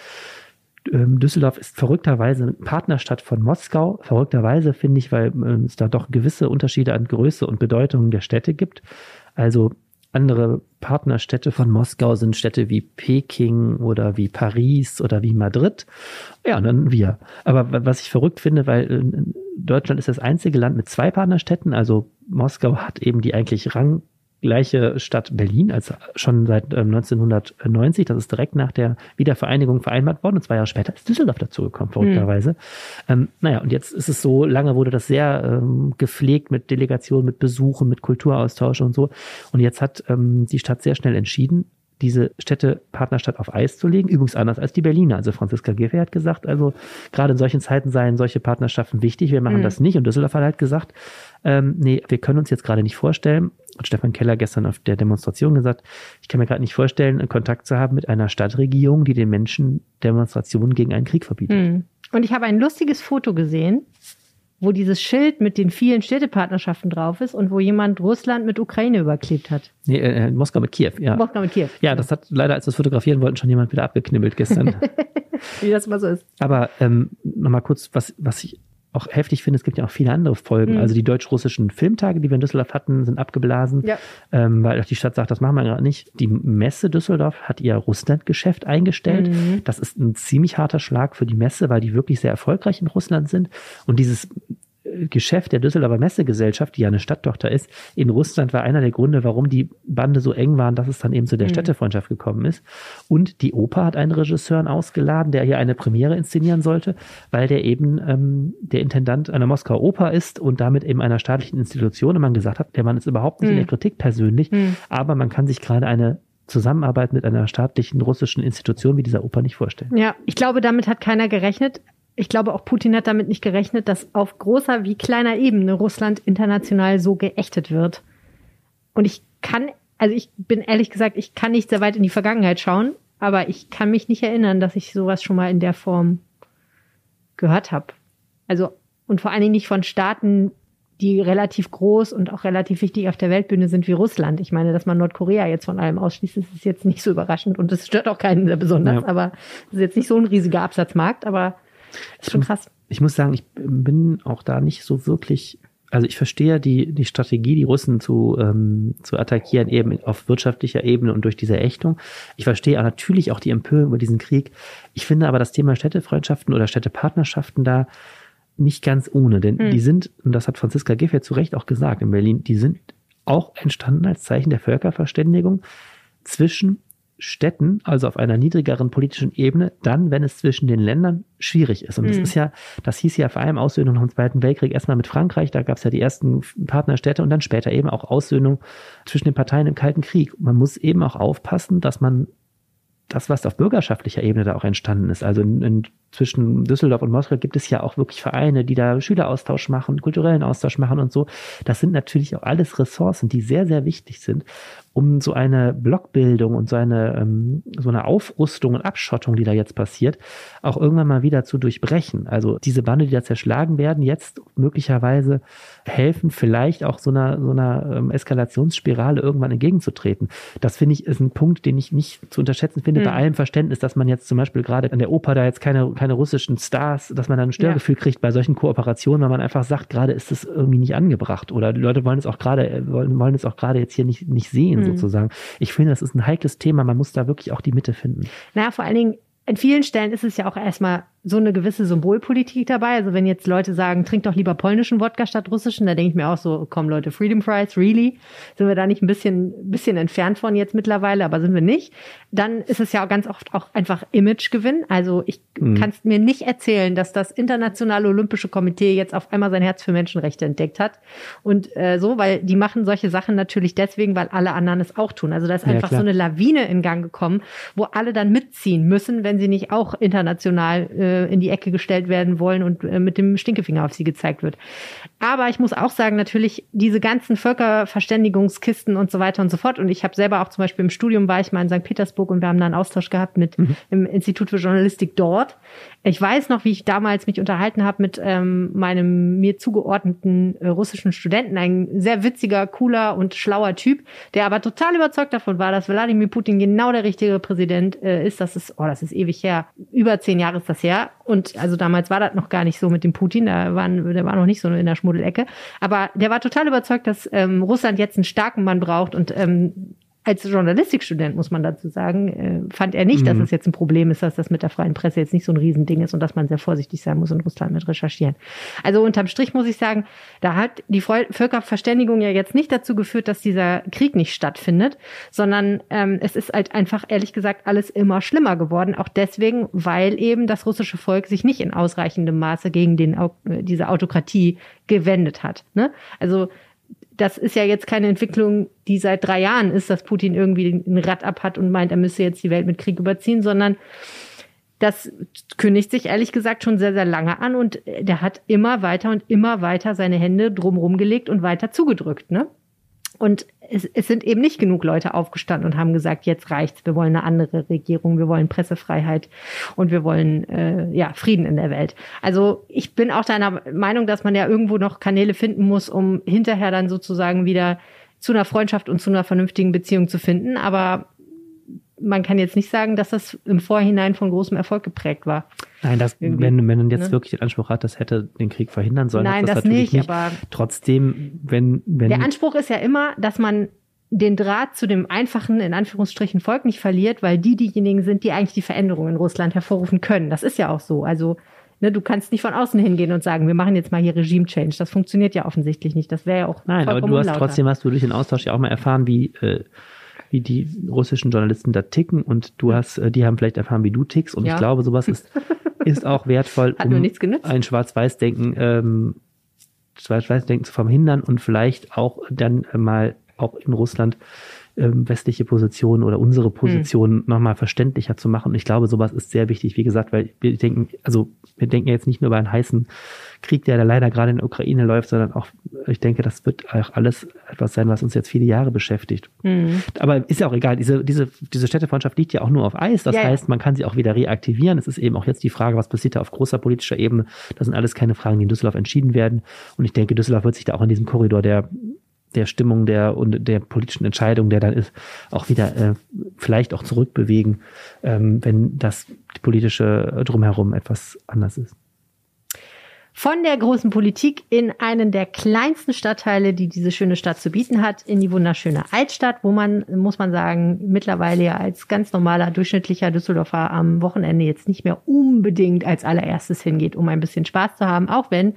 Düsseldorf ist verrückterweise Partnerstadt von Moskau. Verrückterweise finde ich, weil ähm, es da doch gewisse Unterschiede an Größe und Bedeutung der Städte gibt. Also andere Partnerstädte von Moskau sind Städte wie Peking oder wie Paris oder wie Madrid. Ja, und dann wir. Aber was ich verrückt finde, weil äh, Deutschland ist das einzige Land mit zwei Partnerstädten. Also Moskau hat eben die eigentlich Rang gleiche Stadt Berlin als schon seit 1990. Ähm, das ist direkt nach der Wiedervereinigung vereinbart worden. Und zwei Jahre später ist Düsseldorf dazugekommen, verrückterweise. Mhm. Ähm, naja, und jetzt ist es so, lange wurde das sehr ähm, gepflegt mit Delegationen, mit Besuchen, mit Kulturaustausch und so. Und jetzt hat ähm, die Stadt sehr schnell entschieden, diese Städtepartnerstadt auf Eis zu legen. Übrigens anders als die Berliner. Also Franziska Giffey hat gesagt, also gerade in solchen Zeiten seien solche Partnerschaften wichtig. Wir machen mhm. das nicht. Und Düsseldorf hat halt gesagt, ähm, nee, wir können uns jetzt gerade nicht vorstellen, hat Stefan Keller gestern auf der Demonstration gesagt, ich kann mir gerade nicht vorstellen, Kontakt zu haben mit einer Stadtregierung, die den Menschen Demonstrationen gegen einen Krieg verbietet. Mhm. Und ich habe ein lustiges Foto gesehen, wo dieses Schild mit den vielen Städtepartnerschaften drauf ist und wo jemand Russland mit Ukraine überklebt hat. Nee, äh, Moskau mit Kiew, ja. Moskau mit Kiew. Ja, das hat leider, als wir es fotografieren wollten, schon jemand wieder abgeknibbelt gestern. Wie das mal so ist. Aber ähm, nochmal kurz, was, was ich auch heftig finde, es gibt ja auch viele andere Folgen. Mhm. Also die deutsch-russischen Filmtage, die wir in Düsseldorf hatten, sind abgeblasen, ja. ähm, weil auch die Stadt sagt, das machen wir gerade nicht. Die Messe Düsseldorf hat ihr Russlandgeschäft eingestellt. Mhm. Das ist ein ziemlich harter Schlag für die Messe, weil die wirklich sehr erfolgreich in Russland sind. Und dieses Geschäft der Düsseldorfer Messegesellschaft, die ja eine Stadttochter ist, in Russland war einer der Gründe, warum die Bande so eng waren, dass es dann eben zu der mhm. Städtefreundschaft gekommen ist. Und die Oper hat einen Regisseur ausgeladen, der hier eine Premiere inszenieren sollte, weil der eben ähm, der Intendant einer Moskauer Oper ist und damit eben einer staatlichen Institution. Und man gesagt hat, der Mann ist überhaupt nicht mhm. in der Kritik persönlich, mhm. aber man kann sich gerade eine Zusammenarbeit mit einer staatlichen russischen Institution wie dieser Oper nicht vorstellen. Ja, ich glaube, damit hat keiner gerechnet ich glaube, auch Putin hat damit nicht gerechnet, dass auf großer wie kleiner Ebene Russland international so geächtet wird. Und ich kann, also ich bin ehrlich gesagt, ich kann nicht sehr weit in die Vergangenheit schauen, aber ich kann mich nicht erinnern, dass ich sowas schon mal in der Form gehört habe. Also, und vor allen Dingen nicht von Staaten, die relativ groß und auch relativ wichtig auf der Weltbühne sind wie Russland. Ich meine, dass man Nordkorea jetzt von allem ausschließt, ist jetzt nicht so überraschend und es stört auch keinen sehr besonders, ja. aber es ist jetzt nicht so ein riesiger Absatzmarkt, aber ist schon krass. Ich muss sagen, ich bin auch da nicht so wirklich also ich verstehe die, die Strategie, die Russen zu, ähm, zu attackieren, eben auf wirtschaftlicher Ebene und durch diese Ächtung. Ich verstehe natürlich auch die Empörung über diesen Krieg. Ich finde aber das Thema Städtefreundschaften oder Städtepartnerschaften da nicht ganz ohne, denn mhm. die sind, und das hat Franziska Giffey zu Recht auch gesagt in Berlin, die sind auch entstanden als Zeichen der Völkerverständigung zwischen Städten, also auf einer niedrigeren politischen Ebene, dann, wenn es zwischen den Ländern schwierig ist. Und mhm. das ist ja, das hieß ja vor allem Aussöhnung nach dem Zweiten Weltkrieg erstmal mit Frankreich, da gab es ja die ersten Partnerstädte und dann später eben auch Aussöhnung zwischen den Parteien im Kalten Krieg. Man muss eben auch aufpassen, dass man das, was auf bürgerschaftlicher Ebene da auch entstanden ist, also in, in, zwischen Düsseldorf und Moskau gibt es ja auch wirklich Vereine, die da Schüleraustausch machen, kulturellen Austausch machen und so. Das sind natürlich auch alles Ressourcen, die sehr, sehr wichtig sind um so eine Blockbildung und so eine, ähm, so eine Aufrüstung und Abschottung, die da jetzt passiert, auch irgendwann mal wieder zu durchbrechen. Also diese Bande, die da zerschlagen werden, jetzt möglicherweise helfen, vielleicht auch so einer, so einer ähm, Eskalationsspirale irgendwann entgegenzutreten. Das finde ich ist ein Punkt, den ich nicht zu unterschätzen finde, mhm. bei allem Verständnis, dass man jetzt zum Beispiel gerade an der Oper da jetzt keine, keine russischen Stars, dass man dann ein Störgefühl ja. kriegt bei solchen Kooperationen, weil man einfach sagt, gerade ist es irgendwie nicht angebracht oder die Leute wollen es auch gerade, wollen, wollen es auch gerade jetzt hier nicht, nicht sehen mhm. Sozusagen. Ich finde, das ist ein heikles Thema. Man muss da wirklich auch die Mitte finden. Na, vor allen Dingen, in vielen Stellen ist es ja auch erstmal so eine gewisse Symbolpolitik dabei. Also wenn jetzt Leute sagen, trink doch lieber polnischen Wodka statt russischen, da denke ich mir auch so, komm Leute, Freedom Fries, really? Sind wir da nicht ein bisschen, bisschen entfernt von jetzt mittlerweile, aber sind wir nicht. Dann ist es ja auch ganz oft auch einfach Imagegewinn. Also ich mhm. kann es mir nicht erzählen, dass das Internationale Olympische Komitee jetzt auf einmal sein Herz für Menschenrechte entdeckt hat. Und äh, so, weil die machen solche Sachen natürlich deswegen, weil alle anderen es auch tun. Also da ist einfach ja, so eine Lawine in Gang gekommen, wo alle dann mitziehen müssen, wenn sie nicht auch international äh, äh, in die Ecke gestellt werden wollen und äh, mit dem Stinkefinger auf sie gezeigt wird. Aber ich muss auch sagen, natürlich diese ganzen Völkerverständigungskisten und so weiter und so fort. Und ich habe selber auch zum Beispiel im Studium war ich mal in St. Petersburg und wir haben da einen Austausch gehabt mit mhm. im Institut für Journalistik dort. Ich weiß noch, wie ich damals mich unterhalten habe mit ähm, meinem mir zugeordneten äh, russischen Studenten, ein sehr witziger, cooler und schlauer Typ, der aber total überzeugt davon war, dass Wladimir Putin genau der richtige Präsident äh, ist. Das ist, oh, das ist ewig her. Über zehn Jahre ist das her. Und also damals war das noch gar nicht so mit dem Putin. Da waren, der war noch nicht so in der Schmuddelecke. Aber der war total überzeugt, dass ähm, Russland jetzt einen starken Mann braucht und ähm, als Journalistikstudent, muss man dazu sagen, äh, fand er nicht, mhm. dass es jetzt ein Problem ist, dass das mit der freien Presse jetzt nicht so ein Riesending ist und dass man sehr vorsichtig sein muss in Russland mit recherchieren. Also unterm Strich muss ich sagen, da hat die Völkerverständigung ja jetzt nicht dazu geführt, dass dieser Krieg nicht stattfindet, sondern ähm, es ist halt einfach, ehrlich gesagt, alles immer schlimmer geworden. Auch deswegen, weil eben das russische Volk sich nicht in ausreichendem Maße gegen den, äh, diese Autokratie gewendet hat. Ne? Also das ist ja jetzt keine Entwicklung, die seit drei Jahren ist, dass Putin irgendwie ein Rad ab hat und meint, er müsse jetzt die Welt mit Krieg überziehen, sondern das kündigt sich ehrlich gesagt schon sehr, sehr lange an und der hat immer weiter und immer weiter seine Hände drumherum gelegt und weiter zugedrückt, ne? Und es, es sind eben nicht genug Leute aufgestanden und haben gesagt, jetzt reicht's, wir wollen eine andere Regierung, wir wollen Pressefreiheit und wir wollen äh, ja Frieden in der Welt. Also ich bin auch deiner Meinung, dass man ja irgendwo noch Kanäle finden muss, um hinterher dann sozusagen wieder zu einer Freundschaft und zu einer vernünftigen Beziehung zu finden. Aber man kann jetzt nicht sagen, dass das im Vorhinein von großem Erfolg geprägt war. Nein, das, wenn, wenn man jetzt ne? wirklich den Anspruch hat, das hätte den Krieg verhindern sollen. Nein, das, das nicht, nicht, aber trotzdem, wenn, wenn. Der Anspruch ist ja immer, dass man den Draht zu dem einfachen, in Anführungsstrichen, Volk nicht verliert, weil die diejenigen sind, die eigentlich die Veränderungen in Russland hervorrufen können. Das ist ja auch so. Also, ne, du kannst nicht von außen hingehen und sagen, wir machen jetzt mal hier Regime-Change. Das funktioniert ja offensichtlich nicht. Das wäre ja auch. Nein, aber du hast trotzdem hast du durch den Austausch ja auch mal erfahren, wie, äh, wie die russischen Journalisten da ticken und du hast, äh, die haben vielleicht erfahren, wie du tickst. Und ja. ich glaube, sowas ist, ist auch wertvoll, um ein Schwarz-Weiß-Denken, ähm, Schwarz-Weiß-Denken zu verhindern und vielleicht auch dann mal auch in Russland ähm, westliche Positionen oder unsere Position hm. nochmal verständlicher zu machen. Und ich glaube, sowas ist sehr wichtig, wie gesagt, weil wir denken, also wir denken jetzt nicht nur über einen heißen Krieg, der da leider gerade in der Ukraine läuft, sondern auch, ich denke, das wird auch alles etwas sein, was uns jetzt viele Jahre beschäftigt. Mhm. Aber ist ja auch egal, diese, diese, diese Städtefreundschaft liegt ja auch nur auf Eis. Das ja, heißt, man kann sie auch wieder reaktivieren. Es ist eben auch jetzt die Frage, was passiert da auf großer politischer Ebene. Das sind alles keine Fragen, die in Düsseldorf entschieden werden. Und ich denke, Düsseldorf wird sich da auch in diesem Korridor der der Stimmung der und der politischen Entscheidung, der dann ist, auch wieder äh, vielleicht auch zurückbewegen, ähm, wenn das politische drumherum etwas anders ist. Von der großen Politik in einen der kleinsten Stadtteile, die diese schöne Stadt zu bieten hat, in die wunderschöne Altstadt, wo man, muss man sagen, mittlerweile ja als ganz normaler, durchschnittlicher Düsseldorfer am Wochenende jetzt nicht mehr unbedingt als allererstes hingeht, um ein bisschen Spaß zu haben, auch wenn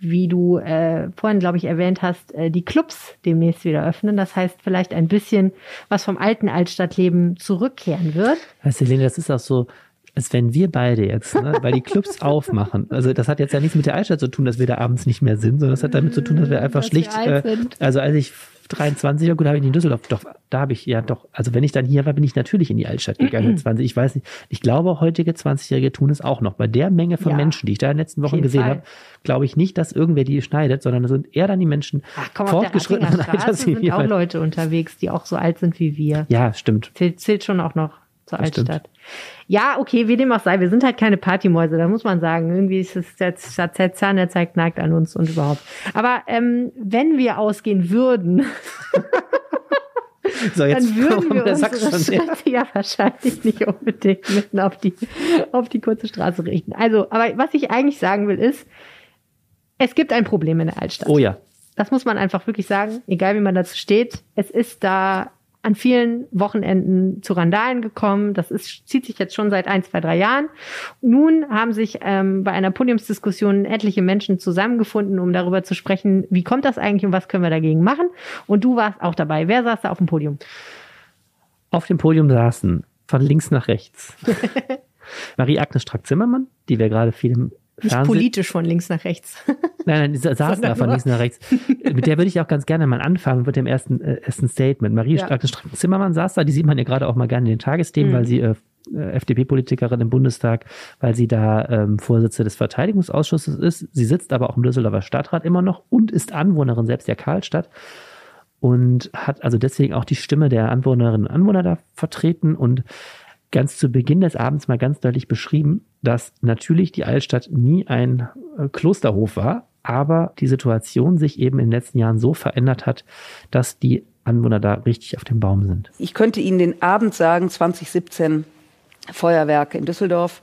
wie du äh, vorhin, glaube ich, erwähnt hast, äh, die Clubs demnächst wieder öffnen. Das heißt, vielleicht ein bisschen was vom alten Altstadtleben zurückkehren wird. Weißt du, Helene, das ist auch so, als wenn wir beide jetzt, ne, weil die Clubs aufmachen. Also das hat jetzt ja nichts mit der Altstadt zu tun, dass wir da abends nicht mehr sind, sondern das hat damit zu tun, dass wir einfach dass schlicht, wir äh, also als ich 23, ja gut, habe ich in Düsseldorf, doch, da habe ich, ja doch, also wenn ich dann hier war, bin ich natürlich in die Altstadt gegangen, 20, ich weiß nicht, ich glaube, heutige 20-Jährige tun es auch noch. Bei der Menge von ja, Menschen, die ich da in den letzten Wochen gesehen habe, glaube ich nicht, dass irgendwer die schneidet, sondern es sind eher dann die Menschen Ach, komm, fortgeschrittenen Alters. sind auch Leute unterwegs, die auch so alt sind wie wir. Ja, stimmt. Zählt, zählt schon auch noch zur das Altstadt. Stimmt. Ja, okay, wie dem auch sei, wir sind halt keine Partymäuse, da muss man sagen. Irgendwie ist es der Zahn, der zeigt nackt an uns und überhaupt. Aber ähm, wenn wir ausgehen würden, so, dann würden wir unsere Schritte ja wahrscheinlich nicht unbedingt mitten auf die, auf die kurze Straße richten. Also, aber was ich eigentlich sagen will, ist, es gibt ein Problem in der Altstadt. Oh ja. Das muss man einfach wirklich sagen, egal wie man dazu steht. Es ist da an vielen Wochenenden zu Randalen gekommen. Das ist, zieht sich jetzt schon seit ein, zwei, drei Jahren. Nun haben sich ähm, bei einer Podiumsdiskussion etliche Menschen zusammengefunden, um darüber zu sprechen, wie kommt das eigentlich und was können wir dagegen machen. Und du warst auch dabei. Wer saß da auf dem Podium? Auf dem Podium saßen von links nach rechts Marie-Agnes Strack-Zimmermann, die wir gerade viel im nicht Fernseh politisch von links nach rechts. Nein, nein, saßen da von links nach rechts. Mit der würde ich auch ganz gerne mal anfangen, mit dem ersten, äh, ersten Statement. Marie ja. Zimmermann saß da, die sieht man ja gerade auch mal gerne in den Tagesthemen, mhm. weil sie äh, äh, FDP-Politikerin im Bundestag, weil sie da ähm, Vorsitzende des Verteidigungsausschusses ist. Sie sitzt aber auch im Düsseldorfer Stadtrat immer noch und ist Anwohnerin selbst der Karlstadt und hat also deswegen auch die Stimme der Anwohnerinnen und Anwohner da vertreten und ganz zu Beginn des Abends mal ganz deutlich beschrieben, dass natürlich die Altstadt nie ein äh, Klosterhof war, aber die Situation sich eben in den letzten Jahren so verändert hat, dass die Anwohner da richtig auf dem Baum sind. Ich könnte Ihnen den Abend sagen, 2017 Feuerwerke in Düsseldorf,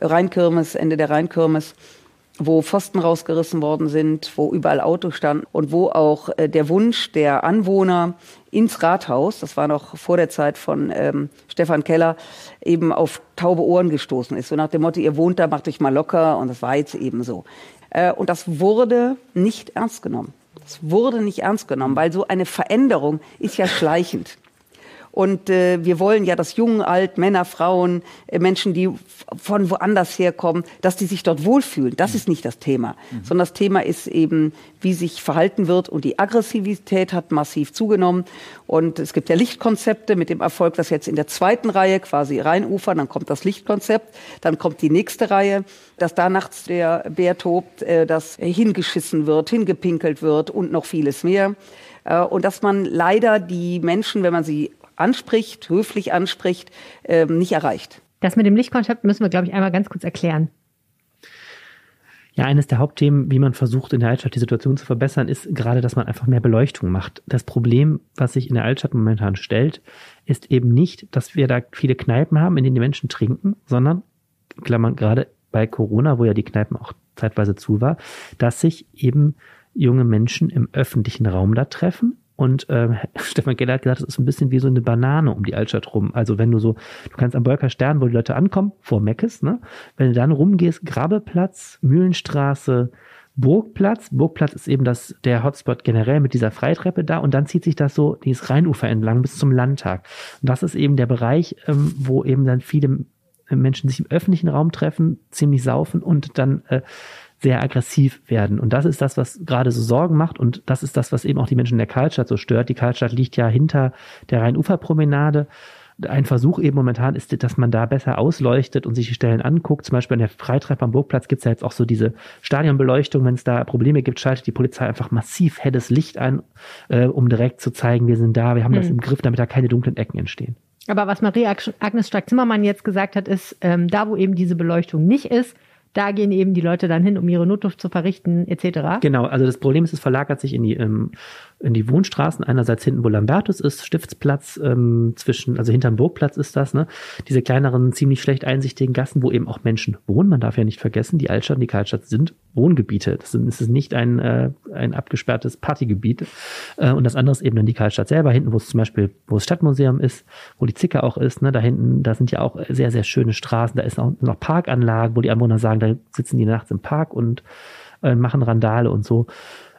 Rheinkirmes, Ende der Rheinkirmes, wo Pfosten rausgerissen worden sind, wo überall Autos standen und wo auch äh, der Wunsch der Anwohner ins Rathaus, das war noch vor der Zeit von ähm, Stefan Keller, eben auf taube Ohren gestoßen ist. So nach dem Motto, ihr wohnt da, macht euch mal locker und das war jetzt eben so. Äh, und das wurde nicht ernst genommen. Es wurde nicht ernst genommen, weil so eine Veränderung ist ja schleichend. Und äh, wir wollen ja, dass Jungen, Alt, Männer, Frauen, äh, Menschen, die von woanders herkommen, dass die sich dort wohlfühlen. Das mhm. ist nicht das Thema, mhm. sondern das Thema ist eben, wie sich verhalten wird. Und die Aggressivität hat massiv zugenommen. Und es gibt ja Lichtkonzepte mit dem Erfolg, dass jetzt in der zweiten Reihe quasi Rheinufer, dann kommt das Lichtkonzept, dann kommt die nächste Reihe, dass da nachts der Bär tobt, äh, dass hingeschissen wird, hingepinkelt wird und noch vieles mehr. Äh, und dass man leider die Menschen, wenn man sie anspricht, höflich anspricht, ähm, nicht erreicht. Das mit dem Lichtkonzept müssen wir, glaube ich, einmal ganz kurz erklären. Ja, eines der Hauptthemen, wie man versucht, in der Altstadt die Situation zu verbessern, ist gerade, dass man einfach mehr Beleuchtung macht. Das Problem, was sich in der Altstadt momentan stellt, ist eben nicht, dass wir da viele Kneipen haben, in denen die Menschen trinken, sondern, Klammern, gerade bei Corona, wo ja die Kneipen auch zeitweise zu war, dass sich eben junge Menschen im öffentlichen Raum da treffen, und äh, Stefan Geller hat gesagt, das ist ein bisschen wie so eine Banane um die Altstadt rum. Also wenn du so, du kannst am Bolker Stern, wo die Leute ankommen, vor Meckes, ne? Wenn du dann rumgehst, Grabbeplatz, Mühlenstraße, Burgplatz. Burgplatz ist eben das, der Hotspot generell mit dieser Freitreppe da und dann zieht sich das so dieses Rheinufer entlang bis zum Landtag. Und das ist eben der Bereich, ähm, wo eben dann viele Menschen sich im öffentlichen Raum treffen, ziemlich saufen und dann äh, sehr aggressiv werden. Und das ist das, was gerade so Sorgen macht. Und das ist das, was eben auch die Menschen in der Karlstadt so stört. Die Karlstadt liegt ja hinter der Rheinuferpromenade. Ein Versuch eben momentan ist, dass man da besser ausleuchtet und sich die Stellen anguckt. Zum Beispiel an der Freitreppe am Burgplatz gibt es ja jetzt auch so diese Stadionbeleuchtung. Wenn es da Probleme gibt, schaltet die Polizei einfach massiv helles Licht ein, äh, um direkt zu zeigen, wir sind da, wir haben hm. das im Griff, damit da keine dunklen Ecken entstehen. Aber was Maria Agnes Stark-Zimmermann jetzt gesagt hat, ist, ähm, da wo eben diese Beleuchtung nicht ist, da gehen eben die Leute dann hin, um ihre Notdurft zu verrichten, etc. Genau, also das Problem ist, es verlagert sich in die ähm, in die Wohnstraßen. Einerseits hinten, wo Lambertus ist, Stiftsplatz, ähm, zwischen, also hinterm Burgplatz ist das, ne? Diese kleineren, ziemlich schlecht einsichtigen Gassen, wo eben auch Menschen wohnen. Man darf ja nicht vergessen, die Altstadt und die Karlstadt sind Wohngebiete. Das ist, ist nicht ein, äh, ein abgesperrtes Partygebiet. Äh, und das andere ist eben dann die Karlstadt selber, hinten, wo es zum Beispiel, wo das Stadtmuseum ist, wo die Zicke auch ist, ne? Da hinten, da sind ja auch sehr, sehr schöne Straßen. Da ist auch noch Parkanlagen, wo die Anwohner sagen, da sitzen die nachts im Park und äh, machen Randale und so.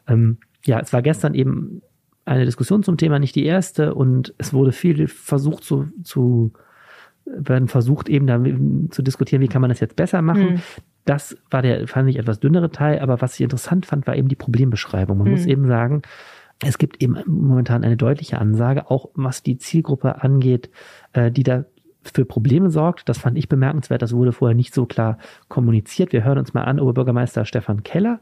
Ähm, ja, es war gestern eben eine Diskussion zum Thema, nicht die erste, und es wurde viel versucht zu, zu werden versucht, eben da zu diskutieren, wie kann man das jetzt besser machen. Mhm. Das war der, fand ich, etwas dünnere Teil, aber was ich interessant fand, war eben die Problembeschreibung. Man mhm. muss eben sagen, es gibt eben momentan eine deutliche Ansage, auch was die Zielgruppe angeht, äh, die da für Probleme sorgt. Das fand ich bemerkenswert. Das wurde vorher nicht so klar kommuniziert. Wir hören uns mal an, Oberbürgermeister Stefan Keller,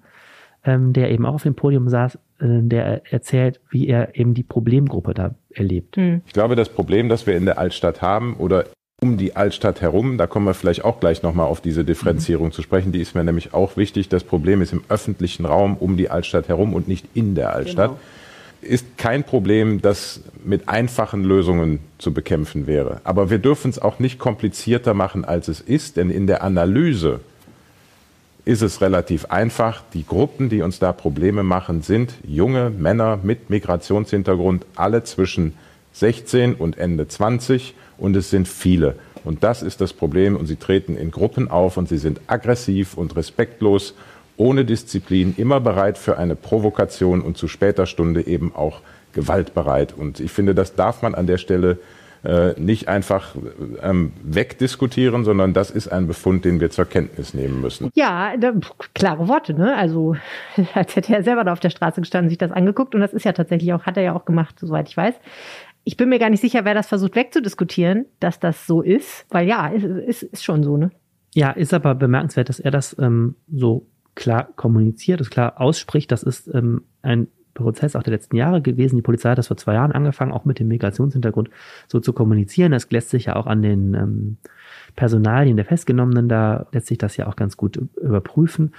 ähm, der eben auch auf dem Podium saß, äh, der erzählt, wie er eben die Problemgruppe da erlebt. Hm. Ich glaube, das Problem, das wir in der Altstadt haben oder um die Altstadt herum, da kommen wir vielleicht auch gleich nochmal auf diese Differenzierung mhm. zu sprechen, die ist mir nämlich auch wichtig. Das Problem ist im öffentlichen Raum um die Altstadt herum und nicht in der Altstadt. Genau. Ist kein Problem, das mit einfachen Lösungen zu bekämpfen wäre. Aber wir dürfen es auch nicht komplizierter machen, als es ist, denn in der Analyse ist es relativ einfach. Die Gruppen, die uns da Probleme machen, sind junge Männer mit Migrationshintergrund, alle zwischen 16 und Ende 20 und es sind viele. Und das ist das Problem und sie treten in Gruppen auf und sie sind aggressiv und respektlos, ohne Disziplin, immer bereit für eine Provokation und zu später Stunde eben auch gewaltbereit. Und ich finde, das darf man an der Stelle äh, nicht einfach ähm, wegdiskutieren, sondern das ist ein Befund, den wir zur Kenntnis nehmen müssen. Ja, da, klare Worte, ne? Also als hätte er selber da auf der Straße gestanden, sich das angeguckt und das ist ja tatsächlich auch, hat er ja auch gemacht, soweit ich weiß. Ich bin mir gar nicht sicher, wer das versucht wegzudiskutieren, dass das so ist, weil ja, ist, ist, ist schon so, ne? Ja, ist aber bemerkenswert, dass er das ähm, so klar kommuniziert, das klar ausspricht. Das ist ähm, ein Prozess auch der letzten Jahre gewesen. Die Polizei hat das vor zwei Jahren angefangen, auch mit dem Migrationshintergrund so zu kommunizieren. Das lässt sich ja auch an den ähm, Personalien der Festgenommenen, da lässt sich das ja auch ganz gut überprüfen.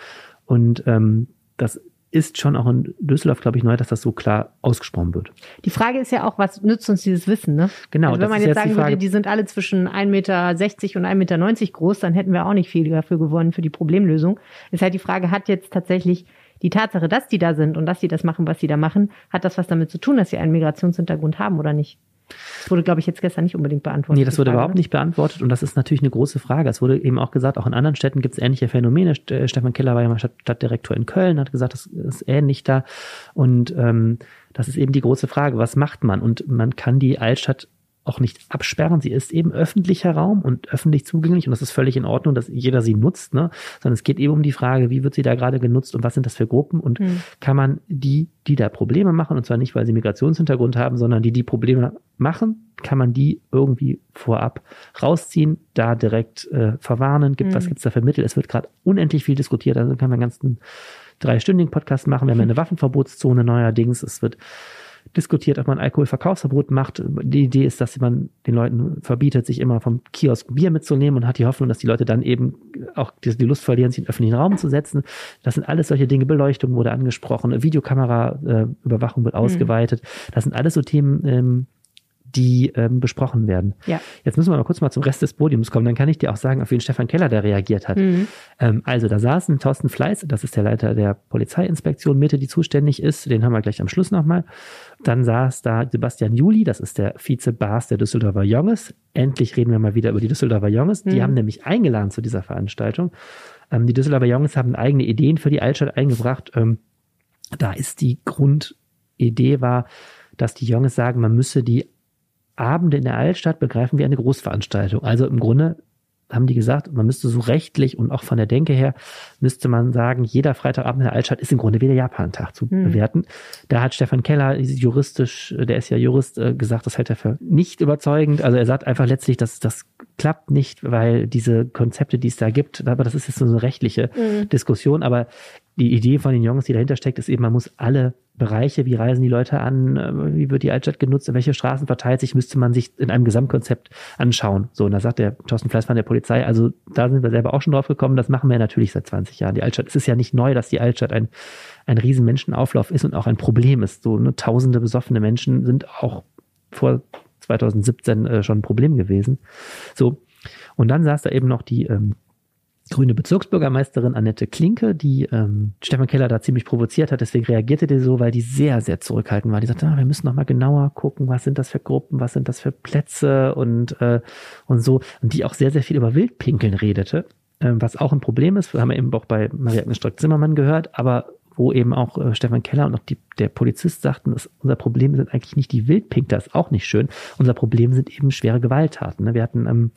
Und ähm, das ist schon auch in Düsseldorf, glaube ich, neu, dass das so klar ausgesprochen wird. Die Frage ist ja auch, was nützt uns dieses Wissen, ne? Genau. Also wenn man jetzt sagen würde, die sind alle zwischen 1,60 Meter und 1,90 Meter groß, dann hätten wir auch nicht viel dafür gewonnen für die Problemlösung. Ist halt die Frage, hat jetzt tatsächlich die Tatsache, dass die da sind und dass sie das machen, was sie da machen, hat das was damit zu tun, dass sie einen Migrationshintergrund haben oder nicht? Das wurde, glaube ich, jetzt gestern nicht unbedingt beantwortet. Nee, das wurde Frage, überhaupt nicht beantwortet und das ist natürlich eine große Frage. Es wurde eben auch gesagt, auch in anderen Städten gibt es ähnliche Phänomene. Äh, Stefan Keller war ja mal Stadt Stadtdirektor in Köln, hat gesagt, das ist ähnlich da. Und ähm, das ist eben die große Frage, was macht man? Und man kann die Altstadt auch nicht absperren. Sie ist eben öffentlicher Raum und öffentlich zugänglich und das ist völlig in Ordnung, dass jeder sie nutzt, ne? Sondern es geht eben um die Frage, wie wird sie da gerade genutzt und was sind das für Gruppen und Hm. kann man die, die da Probleme machen, und zwar nicht, weil sie Migrationshintergrund haben, sondern die, die Probleme machen, kann man die irgendwie vorab rausziehen, da direkt äh, verwarnen, gibt, was Mhm. gibt's da für Mittel? Es wird gerade unendlich viel diskutiert, also kann man einen ganzen dreistündigen Podcast machen. Wir haben eine Waffenverbotszone neuerdings. Es wird diskutiert, ob man Alkoholverkaufsverbot macht. Die Idee ist, dass man den Leuten verbietet, sich immer vom Kiosk Bier mitzunehmen und hat die Hoffnung, dass die Leute dann eben auch die Lust verlieren, sich in den öffentlichen Raum zu setzen. Das sind alles solche Dinge. Beleuchtung wurde angesprochen, Videokamera-Überwachung wird ausgeweitet. Das sind alles so Themen, ähm, die ähm, besprochen werden. Ja. Jetzt müssen wir mal kurz mal zum Rest des Podiums kommen. Dann kann ich dir auch sagen, auf wen Stefan Keller da reagiert hat. Mhm. Ähm, also da saßen Thorsten Fleiß, das ist der Leiter der Polizeiinspektion Mitte, die zuständig ist. Den haben wir gleich am Schluss nochmal. Dann saß da Sebastian Juli, das ist der Vize-Bars der Düsseldorfer Jonges. Endlich reden wir mal wieder über die Düsseldorfer Jonges. Die Mhm. haben nämlich eingeladen zu dieser Veranstaltung. Ähm, die Düsseldorfer Jonges haben eigene Ideen für die Altstadt eingebracht. Ähm, da ist die Grundidee war, dass die Jonges sagen, man müsse die Abende in der Altstadt begreifen wie eine Großveranstaltung. Also im Grunde haben die gesagt, man müsste so rechtlich und auch von der Denke her, müsste man sagen, jeder Freitagabend in der Altstadt ist im Grunde wie der Japantag zu Hm. bewerten. Da hat Stefan Keller juristisch, der ist ja Jurist, äh, gesagt, das hält er für nicht überzeugend. Also er sagt einfach letztlich, dass das klappt nicht, weil diese Konzepte, die es da gibt, aber das ist jetzt so eine rechtliche Mhm. Diskussion, aber die Idee von den Jungs, die dahinter steckt, ist eben, man muss alle Bereiche, wie reisen die Leute an, äh, wie wird die Altstadt genutzt, welche Straßen verteilt sich, müsste man sich in einem Gesamtkonzept anschauen. So, und da sagt der Thorsten Fleißmann der Polizei, also da sind wir selber auch schon drauf gekommen, das machen wir natürlich seit 20 Jahren. Die Altstadt, es ist ja nicht neu, dass die Altstadt ein, ein riesen Menschenauflauf ist und auch ein Problem ist. So, ne, tausende besoffene Menschen sind auch vor 2017 äh, schon ein Problem gewesen. So, und dann saß da eben noch die ähm, grüne Bezirksbürgermeisterin Annette Klinke, die ähm, Stefan Keller da ziemlich provoziert hat. Deswegen reagierte die so, weil die sehr, sehr zurückhaltend war. Die sagte, ah, wir müssen noch mal genauer gucken, was sind das für Gruppen, was sind das für Plätze und, äh, und so. Und die auch sehr, sehr viel über Wildpinkeln redete, ähm, was auch ein Problem ist. haben wir eben auch bei Maria-Agnes Stock-Zimmermann gehört, aber wo eben auch äh, Stefan Keller und auch die, der Polizist sagten, dass unser Problem sind eigentlich nicht die Wildpinkler, ist auch nicht schön. Unser Problem sind eben schwere Gewalttaten. Ne? Wir hatten ähm,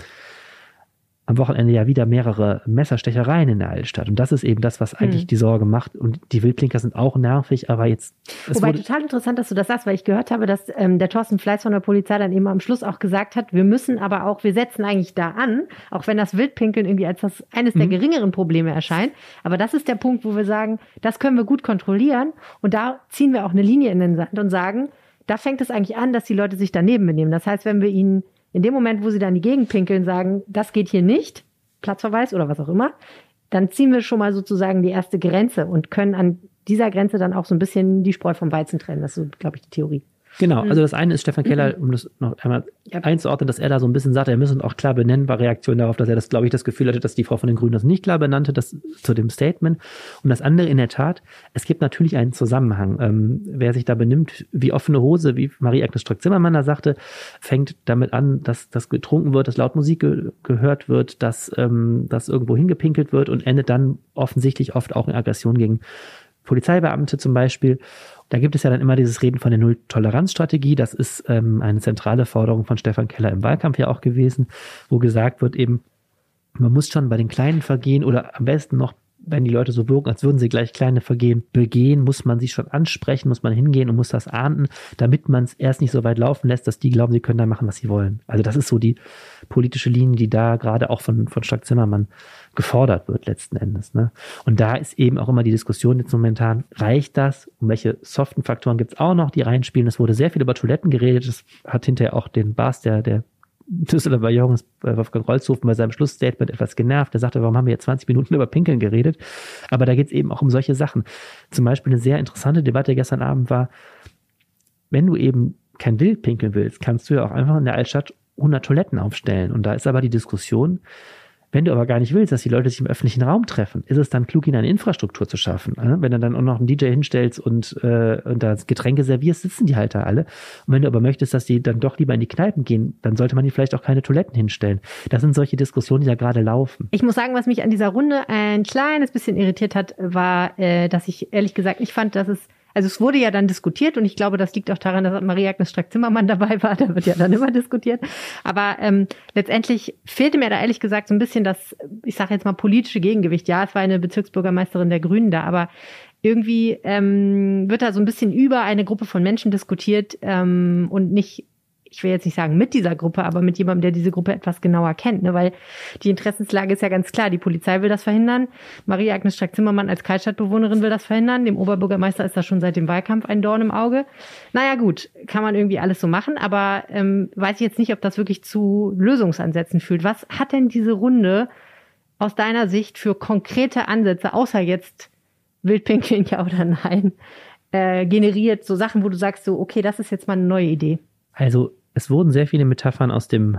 am Wochenende ja wieder mehrere Messerstechereien in der Altstadt. Und das ist eben das, was eigentlich Hm. die Sorge macht. Und die Wildpinker sind auch nervig, aber jetzt. es Wobei total interessant, dass du das sagst, weil ich gehört habe, dass ähm, der Thorsten Fleiß von der Polizei dann eben am Schluss auch gesagt hat, wir müssen aber auch, wir setzen eigentlich da an, auch wenn das Wildpinkeln irgendwie als das eines der Mhm. geringeren Probleme erscheint. Aber das ist der Punkt, wo wir sagen, das können wir gut kontrollieren und da ziehen wir auch eine Linie in den Sand und sagen, da fängt es eigentlich an, dass die Leute sich daneben benehmen. Das heißt, wenn wir ihnen in dem Moment, wo sie dann die Gegend pinkeln, sagen, das geht hier nicht, Platzverweis oder was auch immer, dann ziehen wir schon mal sozusagen die erste Grenze und können an dieser Grenze dann auch so ein bisschen die Spreu vom Weizen trennen. Das ist so, glaube ich, die Theorie. Genau, also das eine ist Stefan Keller, um das noch einmal Mhm. Ja. einzuordnen, dass er da so ein bisschen sagt, er müsse auch klar benennen, war Reaktion darauf, dass er das, glaube ich, das Gefühl hatte, dass die Frau von den Grünen das nicht klar benannte, das zu dem Statement. Und das andere in der Tat, es gibt natürlich einen Zusammenhang. Ähm, wer sich da benimmt, wie offene Hose, wie Marie-Agnes Strock-Zimmermann da sagte, fängt damit an, dass das getrunken wird, dass laut Musik ge gehört wird, dass, ähm, dass irgendwo hingepinkelt wird und endet dann offensichtlich oft auch in Aggression gegen Polizeibeamte zum Beispiel. Da gibt es ja dann immer dieses Reden von der Null-Toleranz-Strategie. Das ist ähm, eine zentrale Forderung von Stefan Keller im Wahlkampf ja auch gewesen, wo gesagt wird eben, man muss schon bei den kleinen Vergehen oder am besten noch wenn die Leute so wirken, als würden sie gleich kleine Vergehen begehen, muss man sie schon ansprechen, muss man hingehen und muss das ahnden, damit man es erst nicht so weit laufen lässt, dass die glauben, sie können da machen, was sie wollen. Also das ist so die politische Linie, die da gerade auch von, von Stark Zimmermann gefordert wird letzten Endes. Ne? Und da ist eben auch immer die Diskussion jetzt momentan, reicht das? Und welche soften Faktoren gibt es auch noch, die reinspielen? Es wurde sehr viel über Toiletten geredet. Das hat hinterher auch den Bas der, der Düsseldorfer Jungs bei Wolfgang Rolzhofen bei seinem Schlussstatement etwas genervt. Er sagte, warum haben wir jetzt 20 Minuten über Pinkeln geredet? Aber da geht es eben auch um solche Sachen. Zum Beispiel eine sehr interessante Debatte gestern Abend war, wenn du eben kein Wild pinkeln willst, kannst du ja auch einfach in der Altstadt 100 Toiletten aufstellen. Und da ist aber die Diskussion, wenn du aber gar nicht willst, dass die Leute sich im öffentlichen Raum treffen, ist es dann klug, ihnen eine Infrastruktur zu schaffen. Ne? Wenn du dann auch noch einen DJ hinstellst und, äh, und da Getränke servierst, sitzen die halt da alle. Und wenn du aber möchtest, dass die dann doch lieber in die Kneipen gehen, dann sollte man ihnen vielleicht auch keine Toiletten hinstellen. Das sind solche Diskussionen, die da gerade laufen. Ich muss sagen, was mich an dieser Runde ein kleines bisschen irritiert hat, war, äh, dass ich ehrlich gesagt nicht fand, dass es also es wurde ja dann diskutiert und ich glaube, das liegt auch daran, dass Maria-Agnes Strack-Zimmermann dabei war. Da wird ja dann immer diskutiert. Aber ähm, letztendlich fehlte mir da ehrlich gesagt so ein bisschen das, ich sage jetzt mal, politische Gegengewicht. Ja, es war eine Bezirksbürgermeisterin der Grünen da, aber irgendwie ähm, wird da so ein bisschen über eine Gruppe von Menschen diskutiert ähm, und nicht ich will jetzt nicht sagen mit dieser Gruppe, aber mit jemandem, der diese Gruppe etwas genauer kennt, ne? weil die Interessenslage ist ja ganz klar. Die Polizei will das verhindern. Maria-Agnes Strack-Zimmermann als Kreisstadtbewohnerin will das verhindern. Dem Oberbürgermeister ist das schon seit dem Wahlkampf ein Dorn im Auge. Naja gut, kann man irgendwie alles so machen, aber ähm, weiß ich jetzt nicht, ob das wirklich zu Lösungsansätzen fühlt. Was hat denn diese Runde aus deiner Sicht für konkrete Ansätze, außer jetzt Wildpinkeln, ja oder nein, äh, generiert? So Sachen, wo du sagst, so, okay, das ist jetzt mal eine neue Idee. Also es wurden sehr viele Metaphern aus dem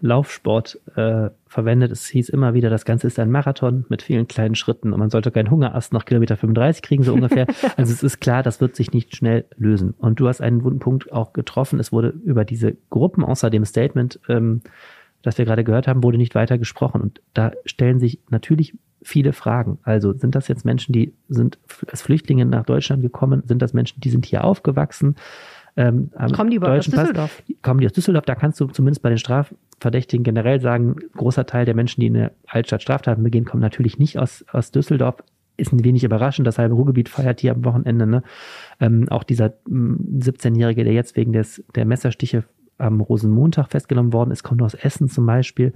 Laufsport äh, verwendet. Es hieß immer wieder, das Ganze ist ein Marathon mit vielen kleinen Schritten und man sollte keinen Hungerast nach Kilometer 35 kriegen, so ungefähr. also es ist klar, das wird sich nicht schnell lösen. Und du hast einen wunden Punkt auch getroffen. Es wurde über diese Gruppen außer dem Statement, ähm, das wir gerade gehört haben, wurde nicht weiter gesprochen. Und da stellen sich natürlich viele Fragen. Also sind das jetzt Menschen, die sind als Flüchtlinge nach Deutschland gekommen? Sind das Menschen, die sind hier aufgewachsen? Ähm, kommen die überhaupt aus Düsseldorf? Pass, kommen die aus Düsseldorf? Da kannst du zumindest bei den Strafverdächtigen generell sagen, großer Teil der Menschen, die in der Altstadt Straftaten begehen, kommen natürlich nicht aus, aus Düsseldorf. Ist ein wenig überraschend, das halbe Ruhrgebiet feiert hier am Wochenende. Ne? Ähm, auch dieser 17-Jährige, der jetzt wegen des, der Messerstiche am Rosenmontag festgenommen worden ist, kommt aus Essen zum Beispiel.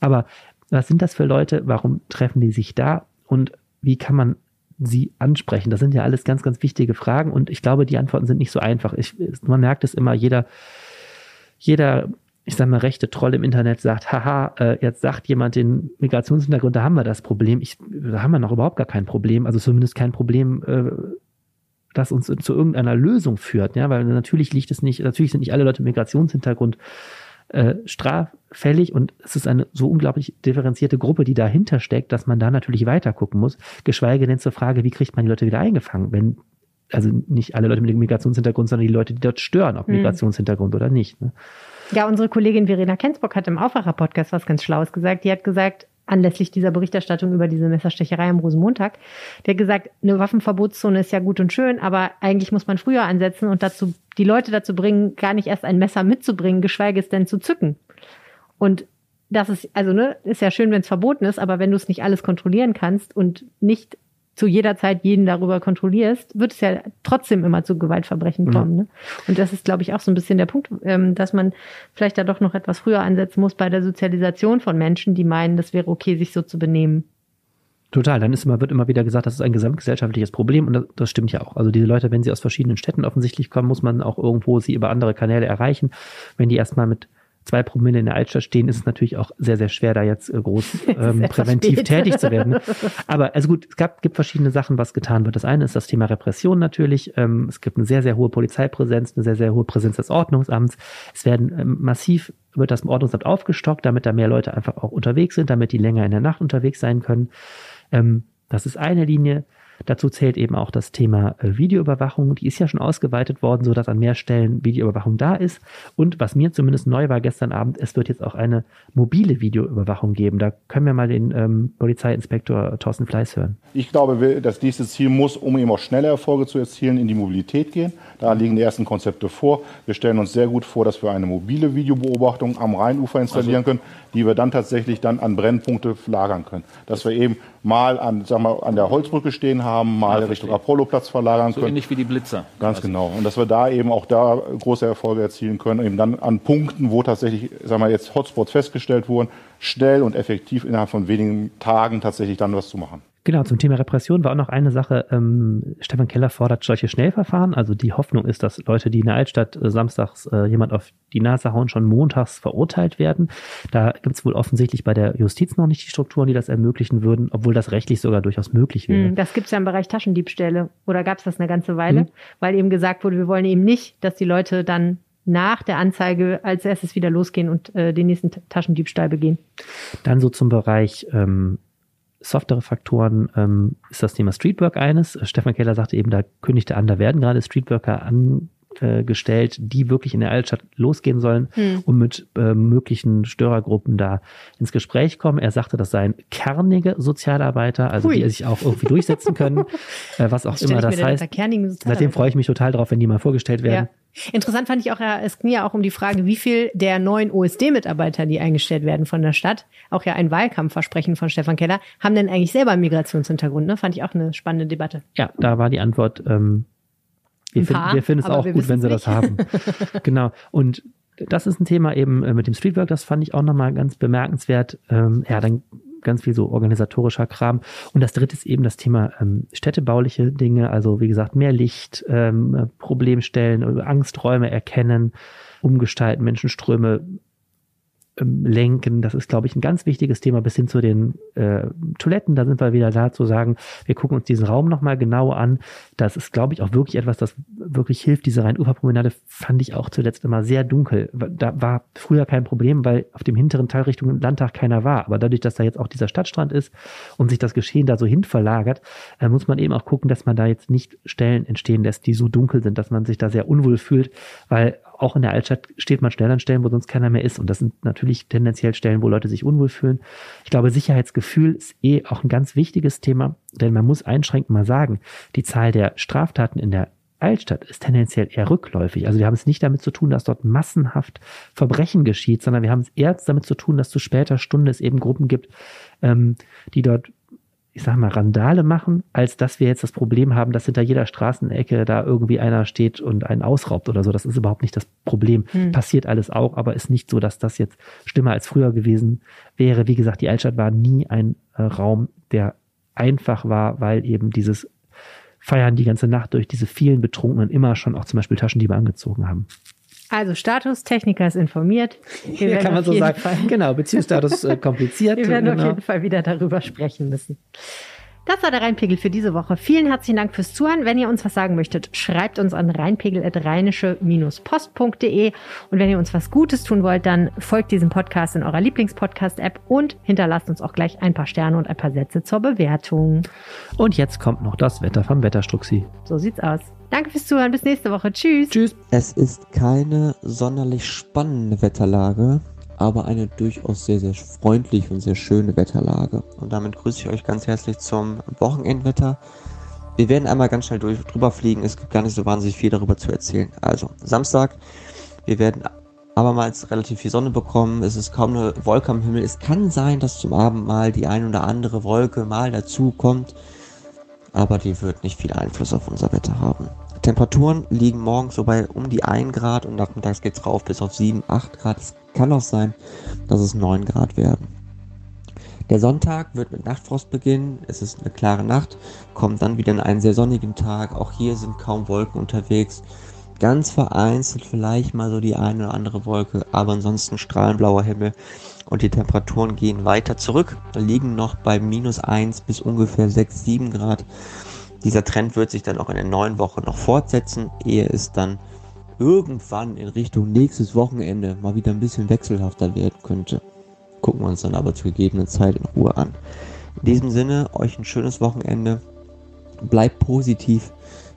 Aber was sind das für Leute? Warum treffen die sich da? Und wie kann man sie ansprechen? Das sind ja alles ganz, ganz wichtige Fragen und ich glaube, die Antworten sind nicht so einfach. Ich, man merkt es immer, jeder, jeder, ich sag mal, rechte Troll im Internet sagt, haha, äh, jetzt sagt jemand den Migrationshintergrund, da haben wir das Problem. Ich, da haben wir noch überhaupt gar kein Problem, also zumindest kein Problem, äh, das uns zu irgendeiner Lösung führt, ja, weil natürlich liegt es nicht, natürlich sind nicht alle Leute Migrationshintergrund äh, straffällig und es ist eine so unglaublich differenzierte Gruppe, die dahinter steckt, dass man da natürlich weiter gucken muss. Geschweige denn zur Frage, wie kriegt man die Leute wieder eingefangen, wenn also nicht alle Leute mit Migrationshintergrund, sondern die Leute, die dort stören, ob mhm. Migrationshintergrund oder nicht. Ne? Ja, unsere Kollegin Verena Kensbock hat im Aufwacher-Podcast was ganz Schlaues gesagt. Die hat gesagt, anlässlich dieser Berichterstattung über diese Messerstecherei am Rosenmontag, der gesagt, eine Waffenverbotszone ist ja gut und schön, aber eigentlich muss man früher ansetzen und dazu die Leute dazu bringen, gar nicht erst ein Messer mitzubringen, geschweige es denn zu zücken. Und das ist, also ne, ist ja schön, wenn es verboten ist, aber wenn du es nicht alles kontrollieren kannst und nicht zu jeder Zeit jeden darüber kontrollierst, wird es ja trotzdem immer zu Gewaltverbrechen kommen. Mhm. Ne? Und das ist, glaube ich, auch so ein bisschen der Punkt, ähm, dass man vielleicht da doch noch etwas früher ansetzen muss bei der Sozialisation von Menschen, die meinen, das wäre okay, sich so zu benehmen. Total, dann ist immer, wird immer wieder gesagt, das ist ein gesamtgesellschaftliches Problem und das, das, stimmt ja auch. Also diese Leute, wenn sie aus verschiedenen Städten offensichtlich kommen, muss man auch irgendwo sie über andere Kanäle erreichen. Wenn die erstmal mit zwei Promille in der Altstadt stehen, ist es natürlich auch sehr, sehr schwer, da jetzt äh, groß ähm, präventiv tätig zu werden. Aber also gut, es gab, gibt verschiedene Sachen, was getan wird. Das eine ist das Thema Repression natürlich. Ähm, es gibt eine sehr, sehr hohe Polizeipräsenz, eine sehr, sehr hohe Präsenz des Ordnungsamts. Es werden ähm, massiv wird das Ordnungsamt aufgestockt, damit da mehr Leute einfach auch unterwegs sind, damit die länger in der Nacht unterwegs sein können. Ähm, das ist eine Linie. Dazu zählt eben auch das Thema äh, Videoüberwachung. Die ist ja schon ausgeweitet worden, sodass an mehr Stellen Videoüberwachung da ist. Und was mir zumindest neu war gestern Abend, es wird jetzt auch eine mobile Videoüberwachung geben. Da können wir mal den ähm, Polizeiinspektor Thorsten Fleiß hören. Ich glaube, das nächste Ziel muss, um eben auch schnelle Erfolge zu erzielen, in die Mobilität gehen. Da liegen die ersten Konzepte vor. Wir stellen uns sehr gut vor, dass wir eine mobile Videobeobachtung am Rheinufer installieren also. können, die wir dann tatsächlich dann an Brennpunkte lagern können. Dass wir eben mal an, sag mal, an der Holzbrücke stehen haben, mal Ja, Richtung. Apolloplatz verlagern So können. ähnlich wie die Blitzer. Ganz quasi. genau. Und dass wir da eben auch da große Erfolge erzielen können, eben dann an Punkten, wo tatsächlich, sagen wir jetzt Hotspots festgestellt wurden, schnell und effektiv innerhalb von wenigen Tagen tatsächlich dann was zu machen. Genau, zum Thema Repression war auch noch eine Sache. Ähm, Stefan Keller fordert solche Schnellverfahren. Also die Hoffnung ist, dass Leute, die in der Altstadt äh, samstags äh, jemand auf die Nase hauen, schon montags verurteilt werden. Da gibt es wohl offensichtlich bei der Justiz noch nicht die Strukturen, die das ermöglichen würden, obwohl das rechtlich sogar durchaus möglich wäre. Hm, Das gibt's ja im Bereich Taschendiebstähle. Oder gab's das eine ganze Weile? Mhm. Weil eben gesagt wurde, wir wollen eben nicht, dass die Leute dann nach der Anzeige als erstes wieder losgehen und äh, den nächsten Taschendiebstahl begehen. Dann so zum Bereich ähm, softere Faktoren ähm, ist das Thema Streetwork eines. Äh, Stefan Keller sagte eben, da kündigte an, da werden gerade Streetworker angestellt, die wirklich in der Altstadt losgehen sollen Hm. und mit äh, möglichen Störergruppen da ins Gespräch kommen. Er sagte, das seien kernige Sozialarbeiter, also Hui. die sich auch irgendwie durchsetzen können, äh, was auch immer das heißt. Seitdem freue ich mich total drauf, wenn die mal vorgestellt werden. Ja. Interessant fand ich auch, es ging ja auch um die Frage, wie viel der neuen OSD-Mitarbeiter, die eingestellt werden von der Stadt, auch ja ein Wahlkampfversprechen von Stefan Keller, haben denn eigentlich selber einen Migrationshintergrund? Ne? Fand ich auch eine spannende Debatte. Ja, da war die Antwort, ähm, wir, paar, wir finden es auch gut, wenn sie wissen's das haben. genau. Und das ist ein Thema eben äh, mit dem Streetwork, das fand ich auch nochmal ganz bemerkenswert. Ähm, ja, dann ganz viel so organisatorischer Kram. Und das dritte ist eben das Thema ähm, städtebauliche Dinge, also wie gesagt, mehr Licht, ähm, äh, Problemstellen, Angsträume erkennen, umgestalten, Menschenströme ähm, lenken. Das ist, glaube ich, ein ganz wichtiges Thema bis hin zu den äh, Toiletten. Da sind wir wieder da zu sagen, wir gucken uns diesen Raum nochmal genau an. Das ist, glaube ich, auch wirklich etwas, das wirklich hilft. Diese Rhein-Ufer-Promenade fand ich auch zuletzt immer sehr dunkel. Da war früher kein Problem, weil auf dem hinteren Teil Richtung Landtag keiner war. Aber dadurch, dass da jetzt auch dieser Stadtstrand ist und sich das Geschehen da so hin verlagert, äh, muss man eben auch gucken, dass man da jetzt nicht Stellen entstehen lässt, die so dunkel sind, dass man sich da sehr unwohl fühlt, weil auch in der Altstadt steht man schnell an Stellen, wo sonst keiner mehr ist. Und das sind natürlich tendenziell Stellen, wo Leute sich unwohl fühlen. Ich glaube, Sicherheitsgefühl ist eh auch ein ganz wichtiges Thema, denn man muss einschränkend mal sagen, die Zahl der Straftaten in der Altstadt ist tendenziell eher rückläufig. Also wir haben es nicht damit zu tun, dass dort massenhaft Verbrechen geschieht, sondern wir haben es eher damit zu tun, dass zu später Stunde es eben Gruppen gibt, ähm, die dort ich sag mal, Randale machen, als dass wir jetzt das Problem haben, dass hinter jeder Straßenecke da irgendwie einer steht und einen ausraubt oder so. Das ist überhaupt nicht das Problem. Hm. Passiert alles auch, aber ist nicht so, dass das jetzt schlimmer als früher gewesen wäre. Wie gesagt, die Altstadt war nie ein äh, Raum, der einfach war, weil eben dieses Feiern die ganze Nacht durch diese vielen Betrunkenen immer schon auch zum Beispiel Taschendiebe angezogen haben. Also Status, Techniker ist informiert. Ja, kann man auf so sagen. Fall, Genau, Beziehungsstatus äh, kompliziert. wir werden auf genau. jeden Fall wieder darüber sprechen müssen. Das war der Rheinpegel für diese Woche. Vielen herzlichen Dank fürs Zuhören. Wenn ihr uns was sagen möchtet, schreibt uns an rheinpegel.rheinische-post.de. Und wenn ihr uns was Gutes tun wollt, dann folgt diesem Podcast in eurer Lieblingspodcast-App und hinterlasst uns auch gleich ein paar Sterne und ein paar Sätze zur Bewertung. Und jetzt kommt noch das Wetter vom Wetterstruxi. So sieht's aus. Danke fürs Zuhören. Bis nächste Woche. Tschüss. Tschüss. Es ist keine sonderlich spannende Wetterlage, aber eine durchaus sehr, sehr freundliche und sehr schöne Wetterlage. Und damit grüße ich euch ganz herzlich zum Wochenendwetter. Wir werden einmal ganz schnell durch, drüber fliegen. Es gibt gar nicht so wahnsinnig viel darüber zu erzählen. Also, Samstag, wir werden abermals relativ viel Sonne bekommen. Es ist kaum eine Wolke am Himmel. Es kann sein, dass zum Abend mal die ein oder andere Wolke mal dazu kommt. Aber die wird nicht viel Einfluss auf unser Wetter haben. Temperaturen liegen morgens so bei um die 1 Grad und nachmittags geht's rauf bis auf 7, 8 Grad. Es kann auch sein, dass es 9 Grad werden. Der Sonntag wird mit Nachtfrost beginnen. Es ist eine klare Nacht, kommt dann wieder in einen sehr sonnigen Tag. Auch hier sind kaum Wolken unterwegs. Ganz vereinzelt vielleicht mal so die eine oder andere Wolke, aber ansonsten strahlenblauer Himmel und die Temperaturen gehen weiter zurück, liegen noch bei minus 1 bis ungefähr 6, 7 Grad. Dieser Trend wird sich dann auch in der neuen Woche noch fortsetzen, ehe es dann irgendwann in Richtung nächstes Wochenende mal wieder ein bisschen wechselhafter werden könnte. Gucken wir uns dann aber zur gegebenen Zeit in Ruhe an. In diesem Sinne, euch ein schönes Wochenende. Bleibt positiv.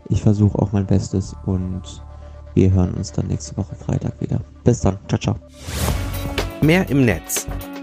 Ich versuche auch mein Bestes und wir hören uns dann nächste Woche Freitag wieder. Bis dann. Ciao, ciao. Mehr im Netz.